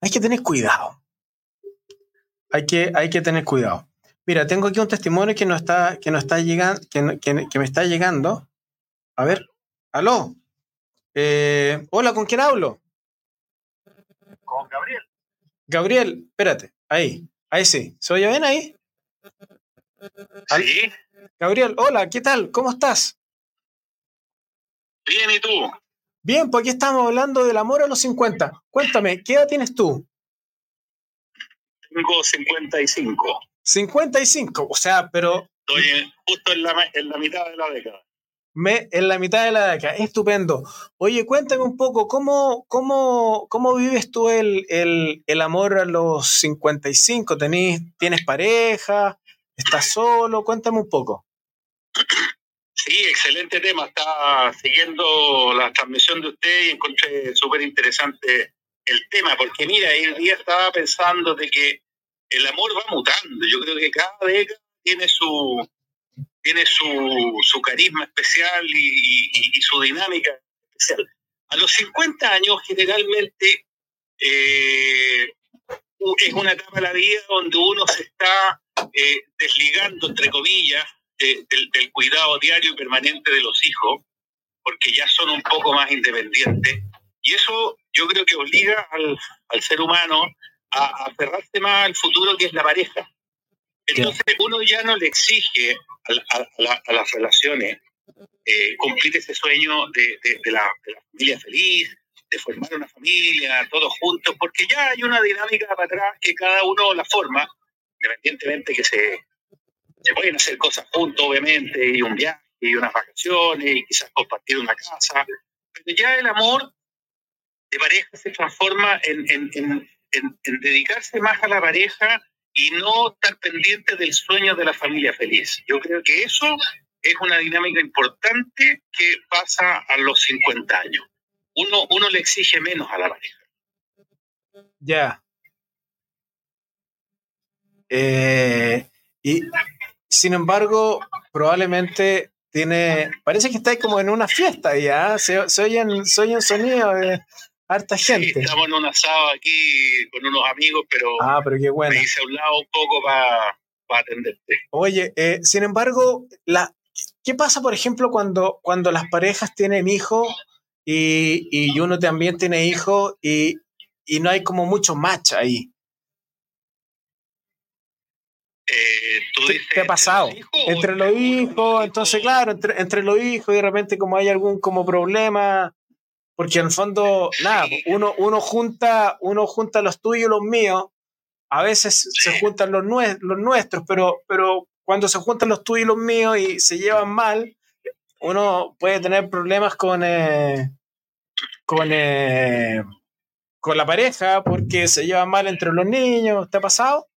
Hay que tener cuidado. Hay que, hay que tener cuidado. Mira, tengo aquí un testimonio que no está, que no está llegando, que, no- que- que me está llegando. A ver, aló. Eh, hola, ¿con quién hablo? Con Gabriel. Gabriel, espérate, ahí, ahí sí. ¿Se oye bien ahí? Sí. Gabriel, hola, ¿qué tal? ¿Cómo estás? Bien, ¿y tú? Bien, pues aquí estamos hablando del amor a los 50. Cuéntame, ¿qué edad tienes tú? Tengo 55. 55, o sea, pero Estoy en- justo en la, ma- en la mitad de la década. Me, en la mitad de la década. Estupendo. Oye, cuéntame un poco, ¿cómo, cómo, cómo vives tú el, el, el amor a los 55? ¿Tenés, ¿Tienes pareja? ¿Estás solo? Cuéntame un poco. Sí, excelente tema. Estaba siguiendo la transmisión de usted y encontré súper interesante el tema, porque mira, el día estaba pensando de que el amor va mutando. Yo creo que cada década tiene su tiene su, su carisma especial y, su dinámica especial. A los 50 años generalmente eh, es una etapa de la vida donde uno se está eh, desligando, entre comillas, de- del, cuidado diario y permanente de los hijos, porque ya son un poco más independientes. Y eso yo creo que obliga al, al ser humano a aferrarse más al futuro que es la pareja. Entonces uno ya no le exige a, a la- a las relaciones eh, cumplir ese sueño de, de- de la, de la familia feliz, de formar una familia, todos juntos, porque ya hay una dinámica para atrás que cada uno la forma, independientemente que se, se pueden hacer cosas juntos, obviamente, y un viaje, y unas vacaciones, y quizás compartir una casa, pero ya el amor de pareja se transforma en- en- en- en dedicarse más a la pareja y no estar pendiente del sueño de la familia feliz. Yo creo que eso es una dinámica importante que pasa a los 50 años. Uno, uno le exige menos a la pareja. Ya. Eh, y sin embargo, probablemente tiene. Parece que estáis como en una fiesta ya. Se, se oyen, sonidos de harta Sí, gente. estamos en un asado aquí con unos amigos, pero Ah, pero qué bueno. me hice a un lado un poco para atenderte. Oye, eh, sin embargo, la, ¿qué pasa, por ejemplo, cuando, cuando las parejas tienen hijos y, y uno también tiene hijos y, y no hay como mucho match ahí? Eh, ¿tú ¿Qué, dices qué ha pasado? entre los hijos, entonces, claro, entre, entre los hijos y de repente como hay algún como problema, porque en el fondo, nada, uno, uno junta, uno junta los tuyos y los míos, a veces se juntan los, nue- los nuestros, pero, pero cuando se juntan los tuyos y los míos y se llevan mal, uno puede tener problemas con, eh, con, eh, con la pareja porque se llevan mal entre los niños. ¿Te ha pasado?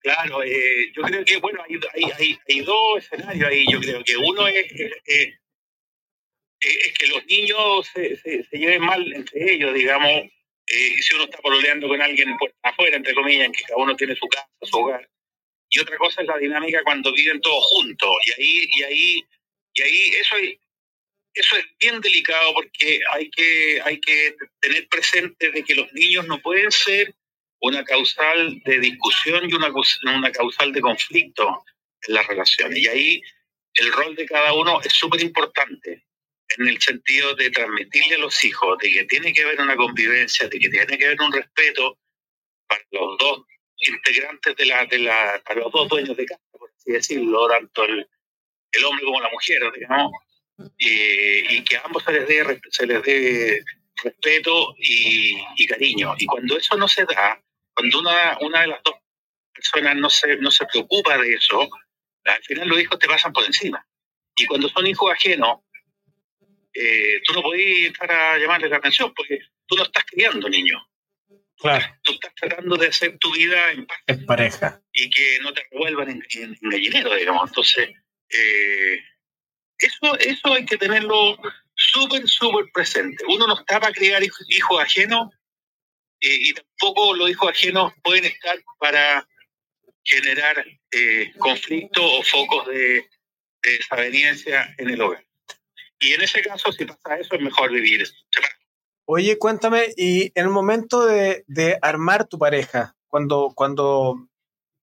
Claro, eh, yo creo que, bueno, hay, hay, hay, hay dos escenarios ahí. Yo creo que uno es, es, es- es que los niños se, se, lleven mal entre ellos, digamos. eh, si uno está pololeando con alguien afuera, entre comillas, en que cada uno tiene su casa, su hogar. Y otra cosa es la dinámica cuando viven todos juntos. Y ahí, y ahí, y ahí eso es, eso es bien delicado porque hay que, hay que tener presente de que los niños no pueden ser una causal de discusión y una, una causal de conflicto en las relaciones. Y ahí el rol de cada uno es súper importante en el sentido de transmitirle a los hijos de que tiene que haber una convivencia, de que tiene que haber un respeto para los dos integrantes de la, de la para los dos dueños de casa, por así decirlo, tanto el, el hombre como la mujer, digamos, y, que a ambos se les dé, se les dé respeto y, y cariño. Y cuando eso no se da, cuando una, una de las dos personas no se, no se preocupa de eso, al final los hijos te pasan por encima. Y cuando son hijos ajenos, eh, tú no podés entrar a llamarles la atención porque tú no estás criando niños. Claro, Tú estás tratando de hacer tu vida en paz pareja. y que no te revuelvan en, en- en gallinero, digamos. Entonces, eh, eso, eso hay que tenerlo súper, súper presente. Uno no está para criar hijos, hijos ajenos eh, y tampoco los hijos ajenos pueden estar para generar eh, conflictos o focos de, de desaveniencia en el hogar. Y en ese caso, si pasa eso, es mejor vivir. Oye, cuéntame, y en el momento de, de armar tu pareja, cuando, cuando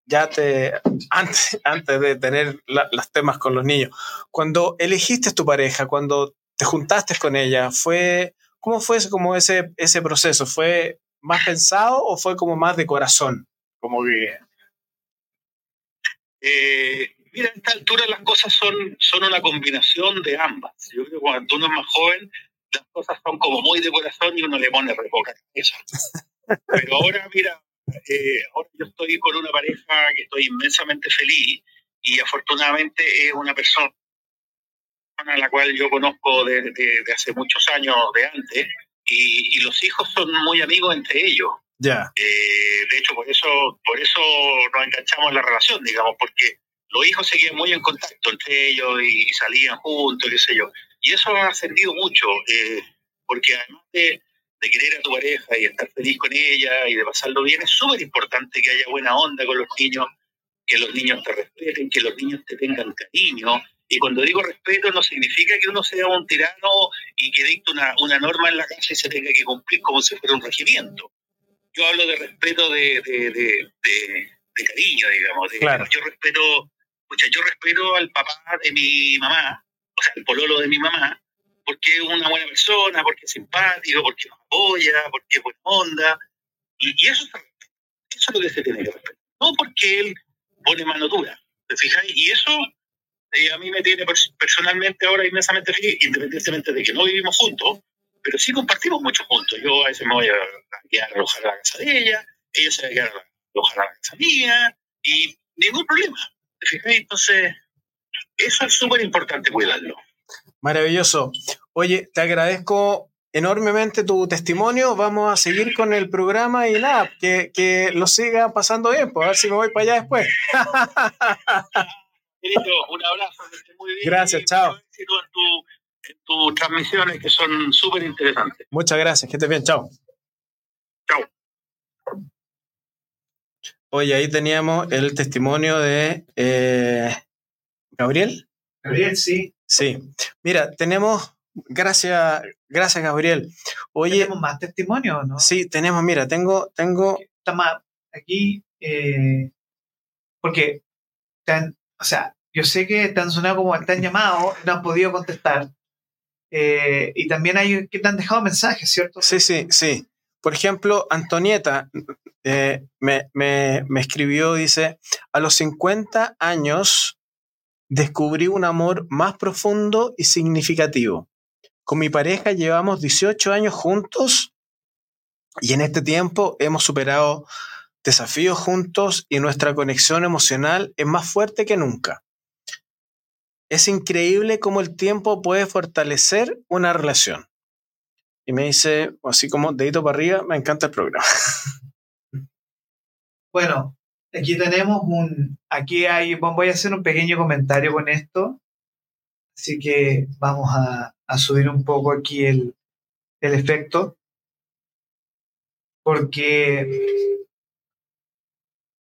ya te, antes, antes de tener la- los temas con los niños, cuando elegiste tu pareja, cuando te juntaste con ella, fue, ¿cómo fue ese, como ese, ese proceso? ¿Fue más pensado o fue como más de corazón? Como que, Eh, mira, a esta altura las cosas son, son una combinación de ambas. Yo creo que cuando uno es más joven, las cosas son como muy de corazón y uno le pone re poca cabeza. Pero ahora, mira, eh, ahora yo estoy con una pareja que estoy inmensamente feliz y afortunadamente es una persona a la cual yo conozco desde de, de hace muchos años de antes y, y los hijos son muy amigos entre ellos. ya, Eh, de hecho, por eso, por eso nos enganchamos en la relación, digamos, porque los hijos seguían muy en contacto entre ellos y, salían juntos, qué sé yo. Y eso ha ascendido mucho, eh, porque además de, de querer a tu pareja y estar feliz con ella y de pasarlo bien, es súper importante que haya buena onda con los niños, que los niños te respeten, que los niños te tengan cariño. Y cuando digo respeto no significa que uno sea un tirano y que dicte una, una norma en la casa y se tenga que cumplir como si fuera un regimiento yo hablo de respeto de, de, de, cariño, digamos. de- Claro. Yo respeto, pucha, yo respeto al papá de mi mamá, o sea, al pololo de mi mamá, porque es una buena persona, porque es simpático, porque nos apoya, porque es buena onda. Y, y eso, eso es lo que se tiene que respetar. No porque él pone mano dura, ¿te fijáis? Y eso eh, a mí me tiene pers- personalmente ahora inmensamente feliz, independientemente de que no vivimos juntos, pero sí compartimos mucho juntos. Yo a veces me voy a quedar a alojar a la casa de ella, ella se va a quedar a alojar a la casa mía, y ningún problema. Entonces, eso es súper importante cuidarlo. maravilloso. Oye, te agradezco enormemente tu testimonio. Vamos a seguir con el programa y nada, que, que lo siga pasando bien, pues a ver si me voy para allá después. Querido, un abrazo, muy bien. Gracias, y chao. mucho éxito En, tu- en tus transmisiones que son súper interesantes. Muchas gracias, que estés bien, chao. Chao. Oye, ahí teníamos el testimonio de eh, Gabriel. Gabriel, sí. Sí. Mira, tenemos, gracias, gracias Gabriel. Oye, Tenemos más testimonios, ¿no? sí, tenemos, mira, tengo, tengo, Está más aquí, eh, porque, tan- o sea, yo sé que te han sonado como te han llamado, no han podido contestar. Eh, y también hay que te han dejado mensajes, ¿cierto? Sí, sí, sí. Por ejemplo, Antonieta eh, me, me, me escribió, dice, a los 50 años descubrí un amor más profundo y significativo. Con mi pareja llevamos 18 años juntos y en este tiempo hemos superado desafíos juntos y nuestra conexión emocional es más fuerte que nunca. Es increíble cómo el tiempo puede fortalecer una relación. Y me dice, así como dedito para arriba, me encanta el programa. Bueno, aquí tenemos un, aquí hay, voy a hacer un pequeño comentario con esto. Así que vamos a, subir un poco aquí el, el efecto. Porque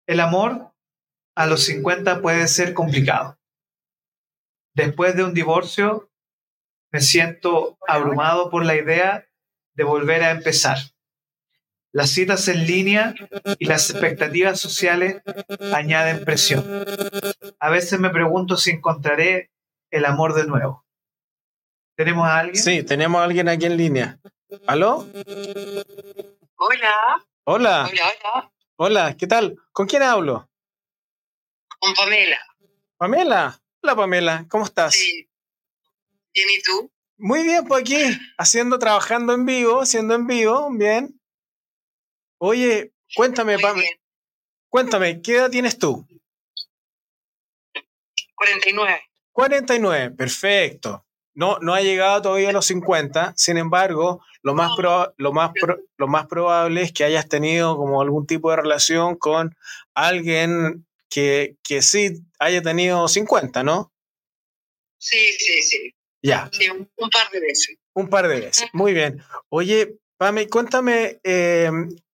el amor a los 50 puede ser complicado. Después de un divorcio, me siento abrumado por la idea de volver a empezar. Las citas en línea y las expectativas sociales añaden presión. A veces me pregunto si encontraré el amor de nuevo. ¿Tenemos a alguien? Sí, tenemos a alguien aquí en línea. ¿Aló? Hola. Hola. Hola, hola. Hola, ¿qué tal? ¿Con quién hablo? Con Pamela. Pamela. Hola, Pamela. ¿Cómo estás? Sí. Bien, ¿y tú? Muy bien, pues aquí, haciendo, trabajando en vivo, haciendo en vivo, bien. Oye, cuéntame, bien. cuéntame, ¿qué edad tienes tú? 49. 49, perfecto. No, no ha llegado todavía a los 50, sin embargo, lo más, proba- lo, más pro- lo más probable es que hayas tenido como algún tipo de relación con alguien que, que sí haya tenido 50, ¿no? Sí, sí, sí. Ya, Sí, un, un par de veces. un par de veces. Muy bien. Oye, Pame, cuéntame, eh,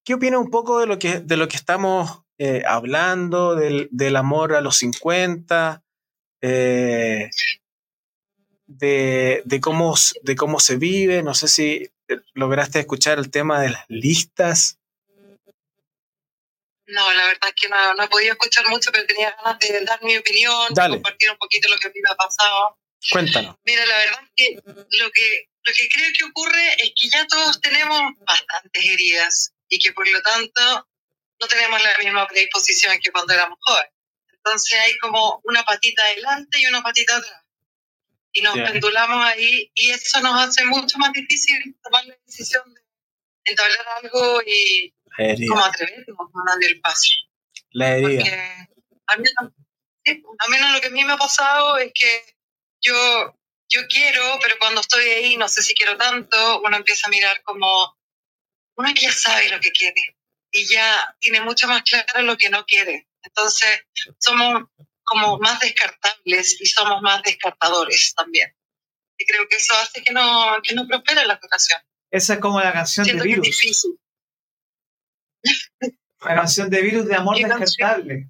¿qué opinas un poco de lo que, de lo que estamos eh, hablando, del, del amor a los 50? eh, de, de, cómo, de cómo se vive. No sé si eh, lograste escuchar el tema de las listas. No, la verdad es que no, no he podido escuchar mucho, pero tenía ganas de dar mi opinión, Dale. de compartir un poquito lo que a mí me ha pasado. Cuéntanos. Mira, la verdad es que lo que, lo que creo que ocurre es que ya todos tenemos bastantes heridas y que por lo tanto no tenemos la misma predisposición que cuando éramos jóvenes. Entonces hay como una patita adelante y una patita atrás. Y nos Ya. pendulamos ahí y eso nos hace mucho más difícil tomar la decisión de entablar algo y como atrevernos a dar el paso. La herida. Porque a mí, a menos lo que a mí me ha pasado es que yo, yo quiero, pero cuando estoy ahí no sé si quiero tanto, uno empieza a mirar como, uno ya sabe lo que quiere y ya tiene mucho más claro lo que no quiere. Entonces somos como más descartables y somos más descartadores también. Y creo que eso hace que no, que no prospere la relación. Esa es como la canción de que es Virus. difícil. La canción de Virus de amor descartable.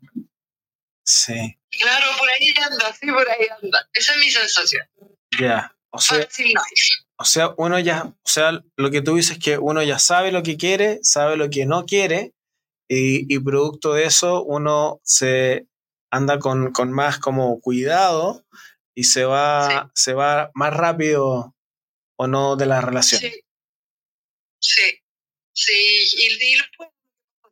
Sí, Claro, por ahí anda, sí, por ahí anda. Esa es mi sensación. ya. O sea, Fácil no es. O sea, uno ya, o sea, lo que tú dices es que uno ya sabe lo que quiere, sabe lo que no quiere, y, y producto de eso uno se anda con, con más como cuidado y se va, se va más rápido o no de la relación. Sí. Sí. Sí. Y, y después,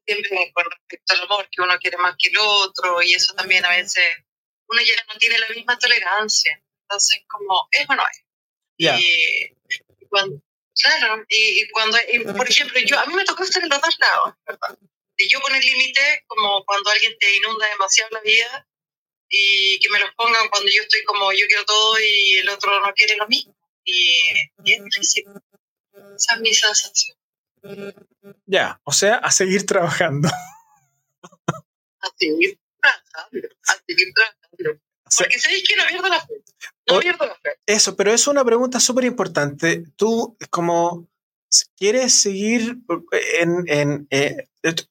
siempre con respecto al amor, que uno quiere más que el otro, y eso también a veces uno ya no tiene la misma tolerancia. Entonces, como, es o no es. Ya. Y, y cuando, claro, y, y cuando, y, por ejemplo, yo, a mí me tocó estar en los dos lados, ¿verdad? Y yo poner límite como cuando alguien te inunda demasiado la vida y que me los pongan cuando yo estoy como yo quiero todo y el otro no quiere lo mismo. Y, y es difícil. Esa es mi sensación. Ya, o sea, a seguir trabajando. A seguir trabajando, a seguir trabajando. O sea, Porque sabéis que no pierdo la fe. No pierdo la fe. Eso, pero es una pregunta súper importante. Tú, como, ¿quieres seguir en, en, eh, tu-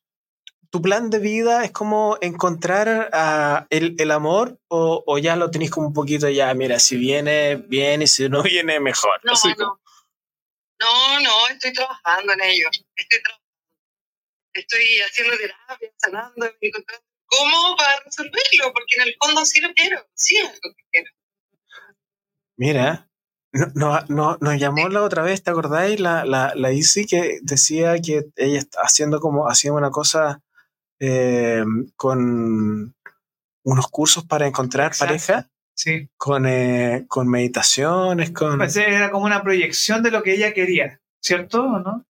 tu plan de vida? ¿Es como encontrar ah, el, el amor o, o ya lo tenéis como un poquito ya, mira, si viene, bien y si no viene, mejor? No, Así no. como- No, no, estoy trabajando en ello. Estoy trabajando. Estoy haciendo terapia, sanando, encontrando cómo para resolverlo, porque en el fondo sí lo quiero, sí es lo que quiero. Mira, no, no, no- nos llamó la otra vez, ¿te acordáis? La, la, la Isi que decía que ella está haciendo como, haciendo una cosa eh, con unos cursos para encontrar Exacto. pareja, Sí. con, eh, con meditaciones, con... Pues era como una proyección de lo que ella quería, ¿cierto? ¿O no?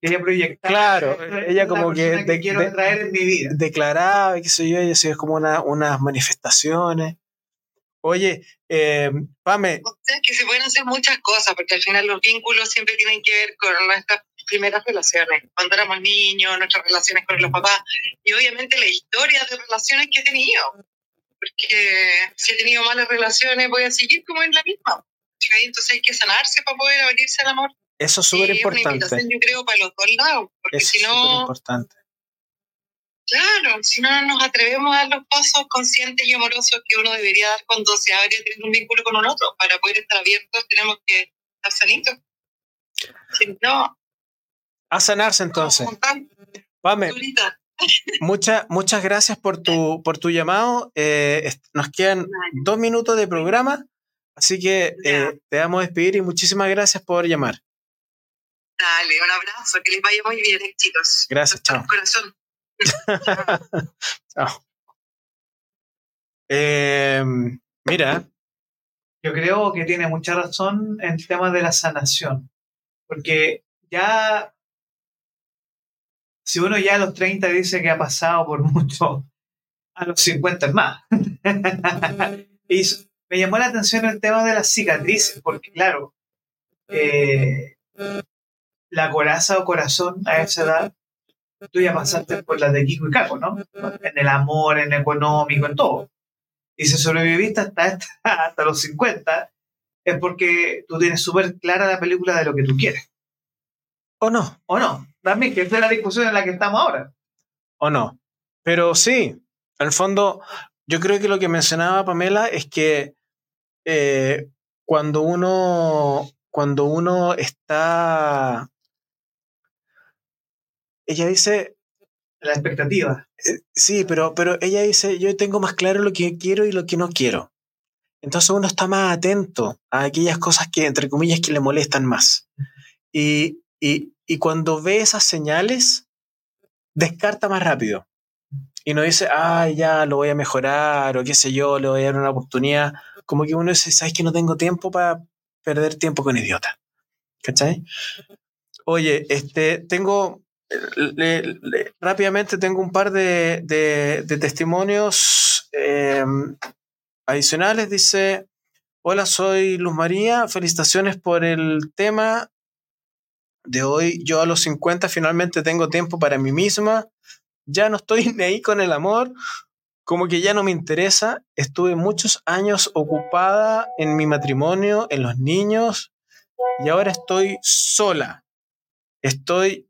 Ella proyectaba. Claro, "Esta es ella la como que de- quiero de- atraer en mi vida. declaraba, qué sé yo, y hacía como una, unas manifestaciones. Oye, eh, Pame, O sea, que se pueden hacer muchas cosas, porque al final los vínculos siempre tienen que ver con nuestras primeras relaciones, cuando éramos niños, nuestras relaciones con los papás, y obviamente la historia de relaciones que he tenido. Porque si he tenido malas relaciones, voy a seguir como en la misma. ¿sí? Entonces hay que sanarse para poder abrirse al amor. Eso es súper es una importante. invitación, yo creo, para los dos lados, porque Eso si es no, importante. Claro, si no nos atrevemos a dar los pasos conscientes y amorosos que uno debería dar cuando se abre a tener un vínculo con un otro. Para poder estar abiertos tenemos que estar sanitos. Si no, A sanarse entonces. Pame, muchas muchas gracias por tu, por tu llamado. Eh, nos quedan dos minutos de programa, así que eh, te vamos a despedir y muchísimas gracias por llamar. Dale, un abrazo, que les vaya muy bien, eh, chicos. Gracias, chao. Corazón. Chao. Eh, mira, Yo creo que tiene mucha razón en el tema de la sanación. Porque ya. Si uno ya a los 30 dice que ha pasado por mucho, a los 50 es más. y me llamó la atención el tema de las cicatrices, porque claro, eh, la coraza o corazón a esa edad, tú ya pasaste por la de Kiko y Caco, ¿no? En el amor, en el económico, en todo. Y si sobreviviste hasta, esta- hasta los 50, es porque tú tienes súper clara la película de lo que tú quieres. o no, ¿O no? También, que esta es la discusión en la que estamos ahora. o no. Pero sí, en el fondo, yo creo que lo que mencionaba Pamela es que eh, cuando uno cuando uno está ella dice La expectativa. eh, sí pero pero ella dice yo tengo más claro lo que quiero y lo que no quiero entonces uno está más atento a aquellas cosas que entre comillas que le molestan más y, y, y cuando ve esas señales descarta más rápido y no dice, ay, ya lo voy a mejorar o qué sé yo, le voy a dar una oportunidad. Como que uno dice, sabes que no tengo tiempo para perder tiempo con idiota. ¿Cachai? Oye, este, tengo, rápidamente tengo un par de, testimonios eh, adicionales. Dice, hola, soy Luz María, felicitaciones por el tema de hoy. Yo a los 50 finalmente tengo tiempo para mí misma ya no estoy ni ahí con el amor, como que ya no me interesa. Estuve muchos años ocupada en mi matrimonio, en los niños, y ahora estoy sola. Estoy,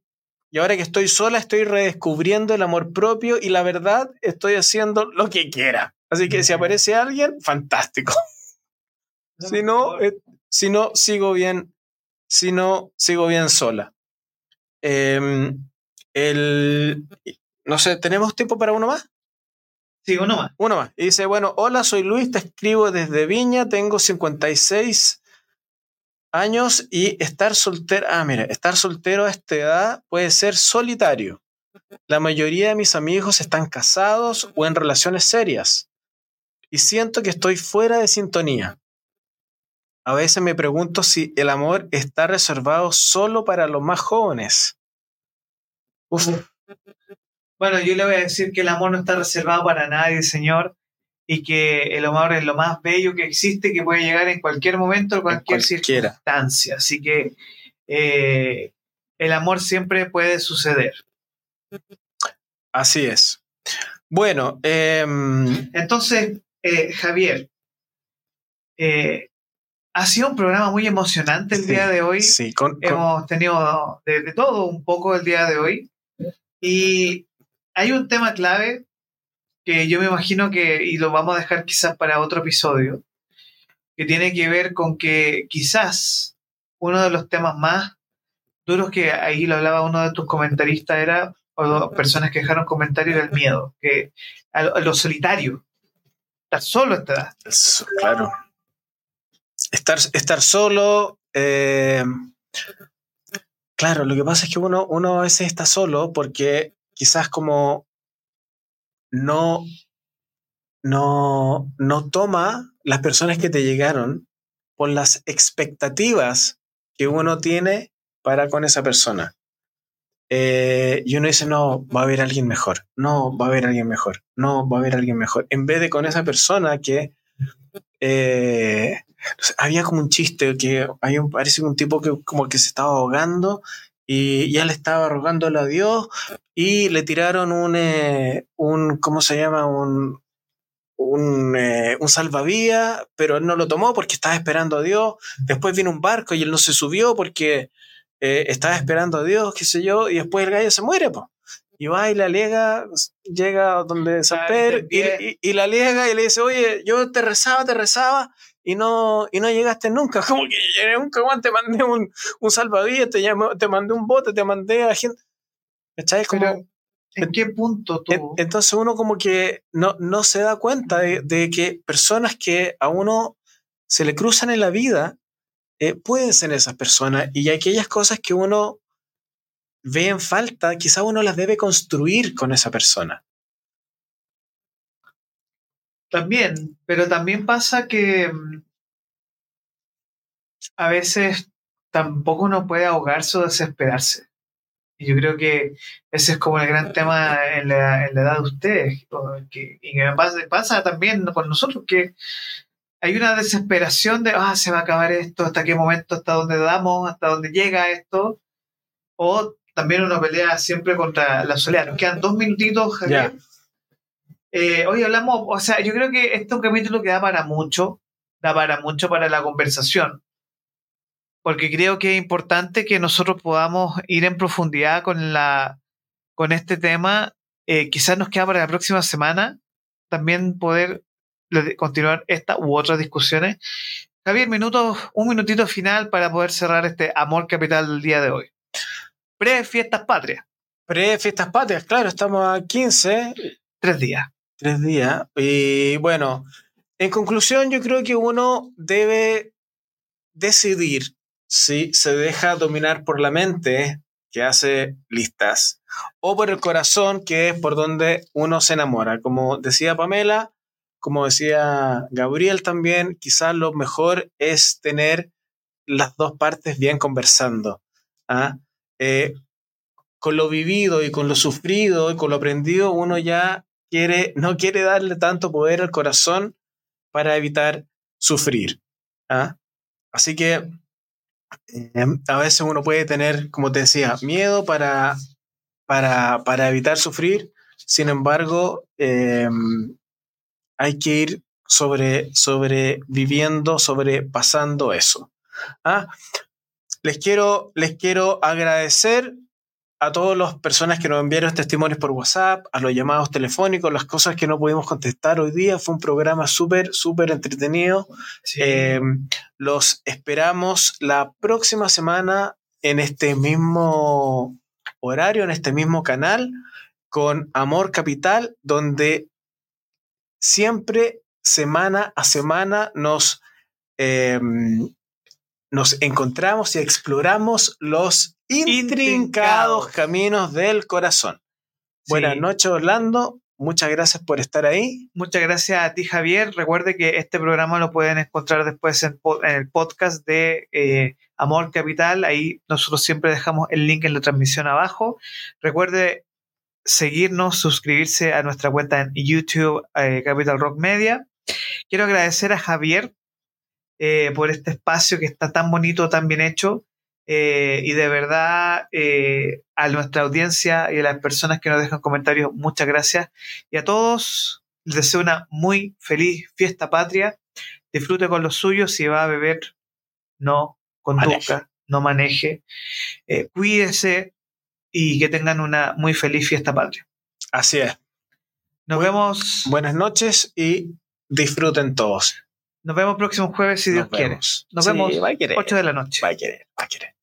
y ahora que estoy sola, estoy redescubriendo el amor propio y la verdad, estoy haciendo lo que quiera. Así que si aparece alguien, fantástico. Si no, eh, si no, sigo bien. Si no, sigo bien sola. Em, el, no sé, ¿tenemos tiempo para uno más? Sí, uno más. Uno más. Y dice, bueno, hola, soy Luis, te escribo desde Viña, tengo 56 años y estar soltero, ah, mira, estar soltero a esta edad puede ser solitario. La mayoría de mis amigos están casados o en relaciones serias y siento que estoy fuera de sintonía. A veces me pregunto si el amor está reservado solo para los más jóvenes. Bueno, yo le voy a decir que el amor no está reservado para nadie, Señor, y que el amor es lo más bello que existe, que puede llegar en cualquier momento, en cualquier cualquiera. circunstancia. Así que eh, el amor siempre puede suceder. así es. Bueno, em, Entonces, eh, Javier, eh, ha sido un programa muy emocionante el Sí, día de hoy. sí, con- con- Hemos tenido de, de todo un poco el día de hoy. Y hay un tema clave que yo me imagino que, y lo vamos a dejar quizás para otro episodio, que tiene que ver con que quizás uno de los temas más duros que ahí lo hablaba uno de tus comentaristas era o personas que dejaron comentarios era el miedo, que a lo, a solitario. Estar solo a esta edad. Claro. Estar, estar solo. eh, claro, lo que pasa es que uno, uno a veces está solo porque quizás como no, no, no toma las personas que te llegaron por las expectativas que uno tiene para con esa persona. Eh, y uno dice, no, va a haber alguien mejor, no, va a haber alguien mejor, no, va a haber alguien mejor. En vez de con esa persona que eh, había como un chiste que había un, parece un tipo que como que se estaba ahogando y ya le estaba rogándole a Dios y le tiraron un, eh, un ¿cómo se llama? Un, un, eh, un salvavidas, pero él no lo tomó porque estaba esperando a Dios. Después vino un barco y él no se subió porque eh, estaba esperando a Dios, qué sé yo, y después el gallo se muere, pues. Y va y la liega, llega donde San Ah, Pedro y, entendí. y- y la liega y le dice, oye, yo te rezaba, te rezaba y no, y no llegaste nunca. Como que yo nunca, weón, te mandé un, un salvavidas, te, llamé- te mandé un bote, te mandé a gente. ¿Cachai? Como, Pero, ¿En qué punto tú? en- entonces uno como que no, no se da cuenta de, de que personas que a uno se le cruzan en la vida eh, pueden ser esas personas y aquellas cosas que uno ve en falta, quizá uno las debe construir con esa persona. También, pero también pasa que mm, a veces tampoco uno puede ahogarse o desesperarse. Y yo creo que ese es como el gran tema en la, en la edad de ustedes. que- y que pasa, pasa también con nosotros, que hay una desesperación de, ah, se va a acabar esto, hasta qué momento, hasta dónde damos, hasta dónde llega esto. O también uno pelea siempre contra la soledad. Nos quedan dos minutitos, Javier. Eh, hoy hablamos, o sea, yo creo que este es un capítulo que da para mucho, da para mucho para la conversación, porque creo que es importante que nosotros podamos ir en profundidad con, la, con este tema. Eh, quizás nos queda para la próxima semana también poder continuar esta u otras discusiones. Javier, minutos, un minutito final para poder cerrar este amor capital del día de hoy. Pre-fiestas patrias, Pre-fiestas patrias, claro, estamos a 15, tres días. Tres días. Y bueno, en conclusión, yo creo que uno debe decidir si se deja dominar por la mente, que hace listas, o por el corazón, que es por donde uno se enamora. Como decía Pamela, como decía Gabriel también, quizás lo mejor es tener las dos partes bien conversando. ¿ah? Eh, con lo vivido y con lo sufrido y con lo aprendido, uno ya quiere, no quiere darle tanto poder al corazón para evitar sufrir. ¿ah? Así que eh, a veces uno puede tener, como te decía, miedo para, para, para evitar sufrir. Sin embargo, eh, hay que ir sobre, sobreviviendo, sobrepasando eso. ¿ah? Les, quiero, les quiero agradecer a todas las personas que nos enviaron testimonios por WhatsApp, a los llamados telefónicos, las cosas que no pudimos contestar hoy día. Fue un programa súper, súper entretenido. Sí. Eh, los esperamos la próxima semana en este mismo horario, en este mismo canal, con Amor Capital, donde siempre, semana a semana, nos, eh, nos encontramos y exploramos los intrincados caminos del corazón. Buenas Sí. noches, Orlando. Muchas gracias por estar ahí. Muchas gracias a ti, Javier. Recuerde que este programa lo pueden encontrar después en el podcast de eh, Amor Capital. Ahí nosotros siempre dejamos el link en la transmisión abajo. Recuerde seguirnos, suscribirse a nuestra cuenta en YouTube, eh, Capital Rock Media. Quiero agradecer a Javier eh, por este espacio que está tan bonito, tan bien hecho. Eh, y de verdad, eh, a nuestra audiencia y a las personas que nos dejan comentarios, muchas gracias. Y a todos les deseo una muy feliz fiesta patria. Disfrute con los suyos. Si va a beber, no conduzca, Maneje. no maneje. Eh, cuídese y que tengan una muy feliz fiesta patria. Así es. Nos Bu- vemos. Buenas noches y disfruten todos. Nos vemos próximo jueves si Dios Nos quiere. Nos Sí, vemos va a querer. 8 de la noche. Va a querer, va a querer.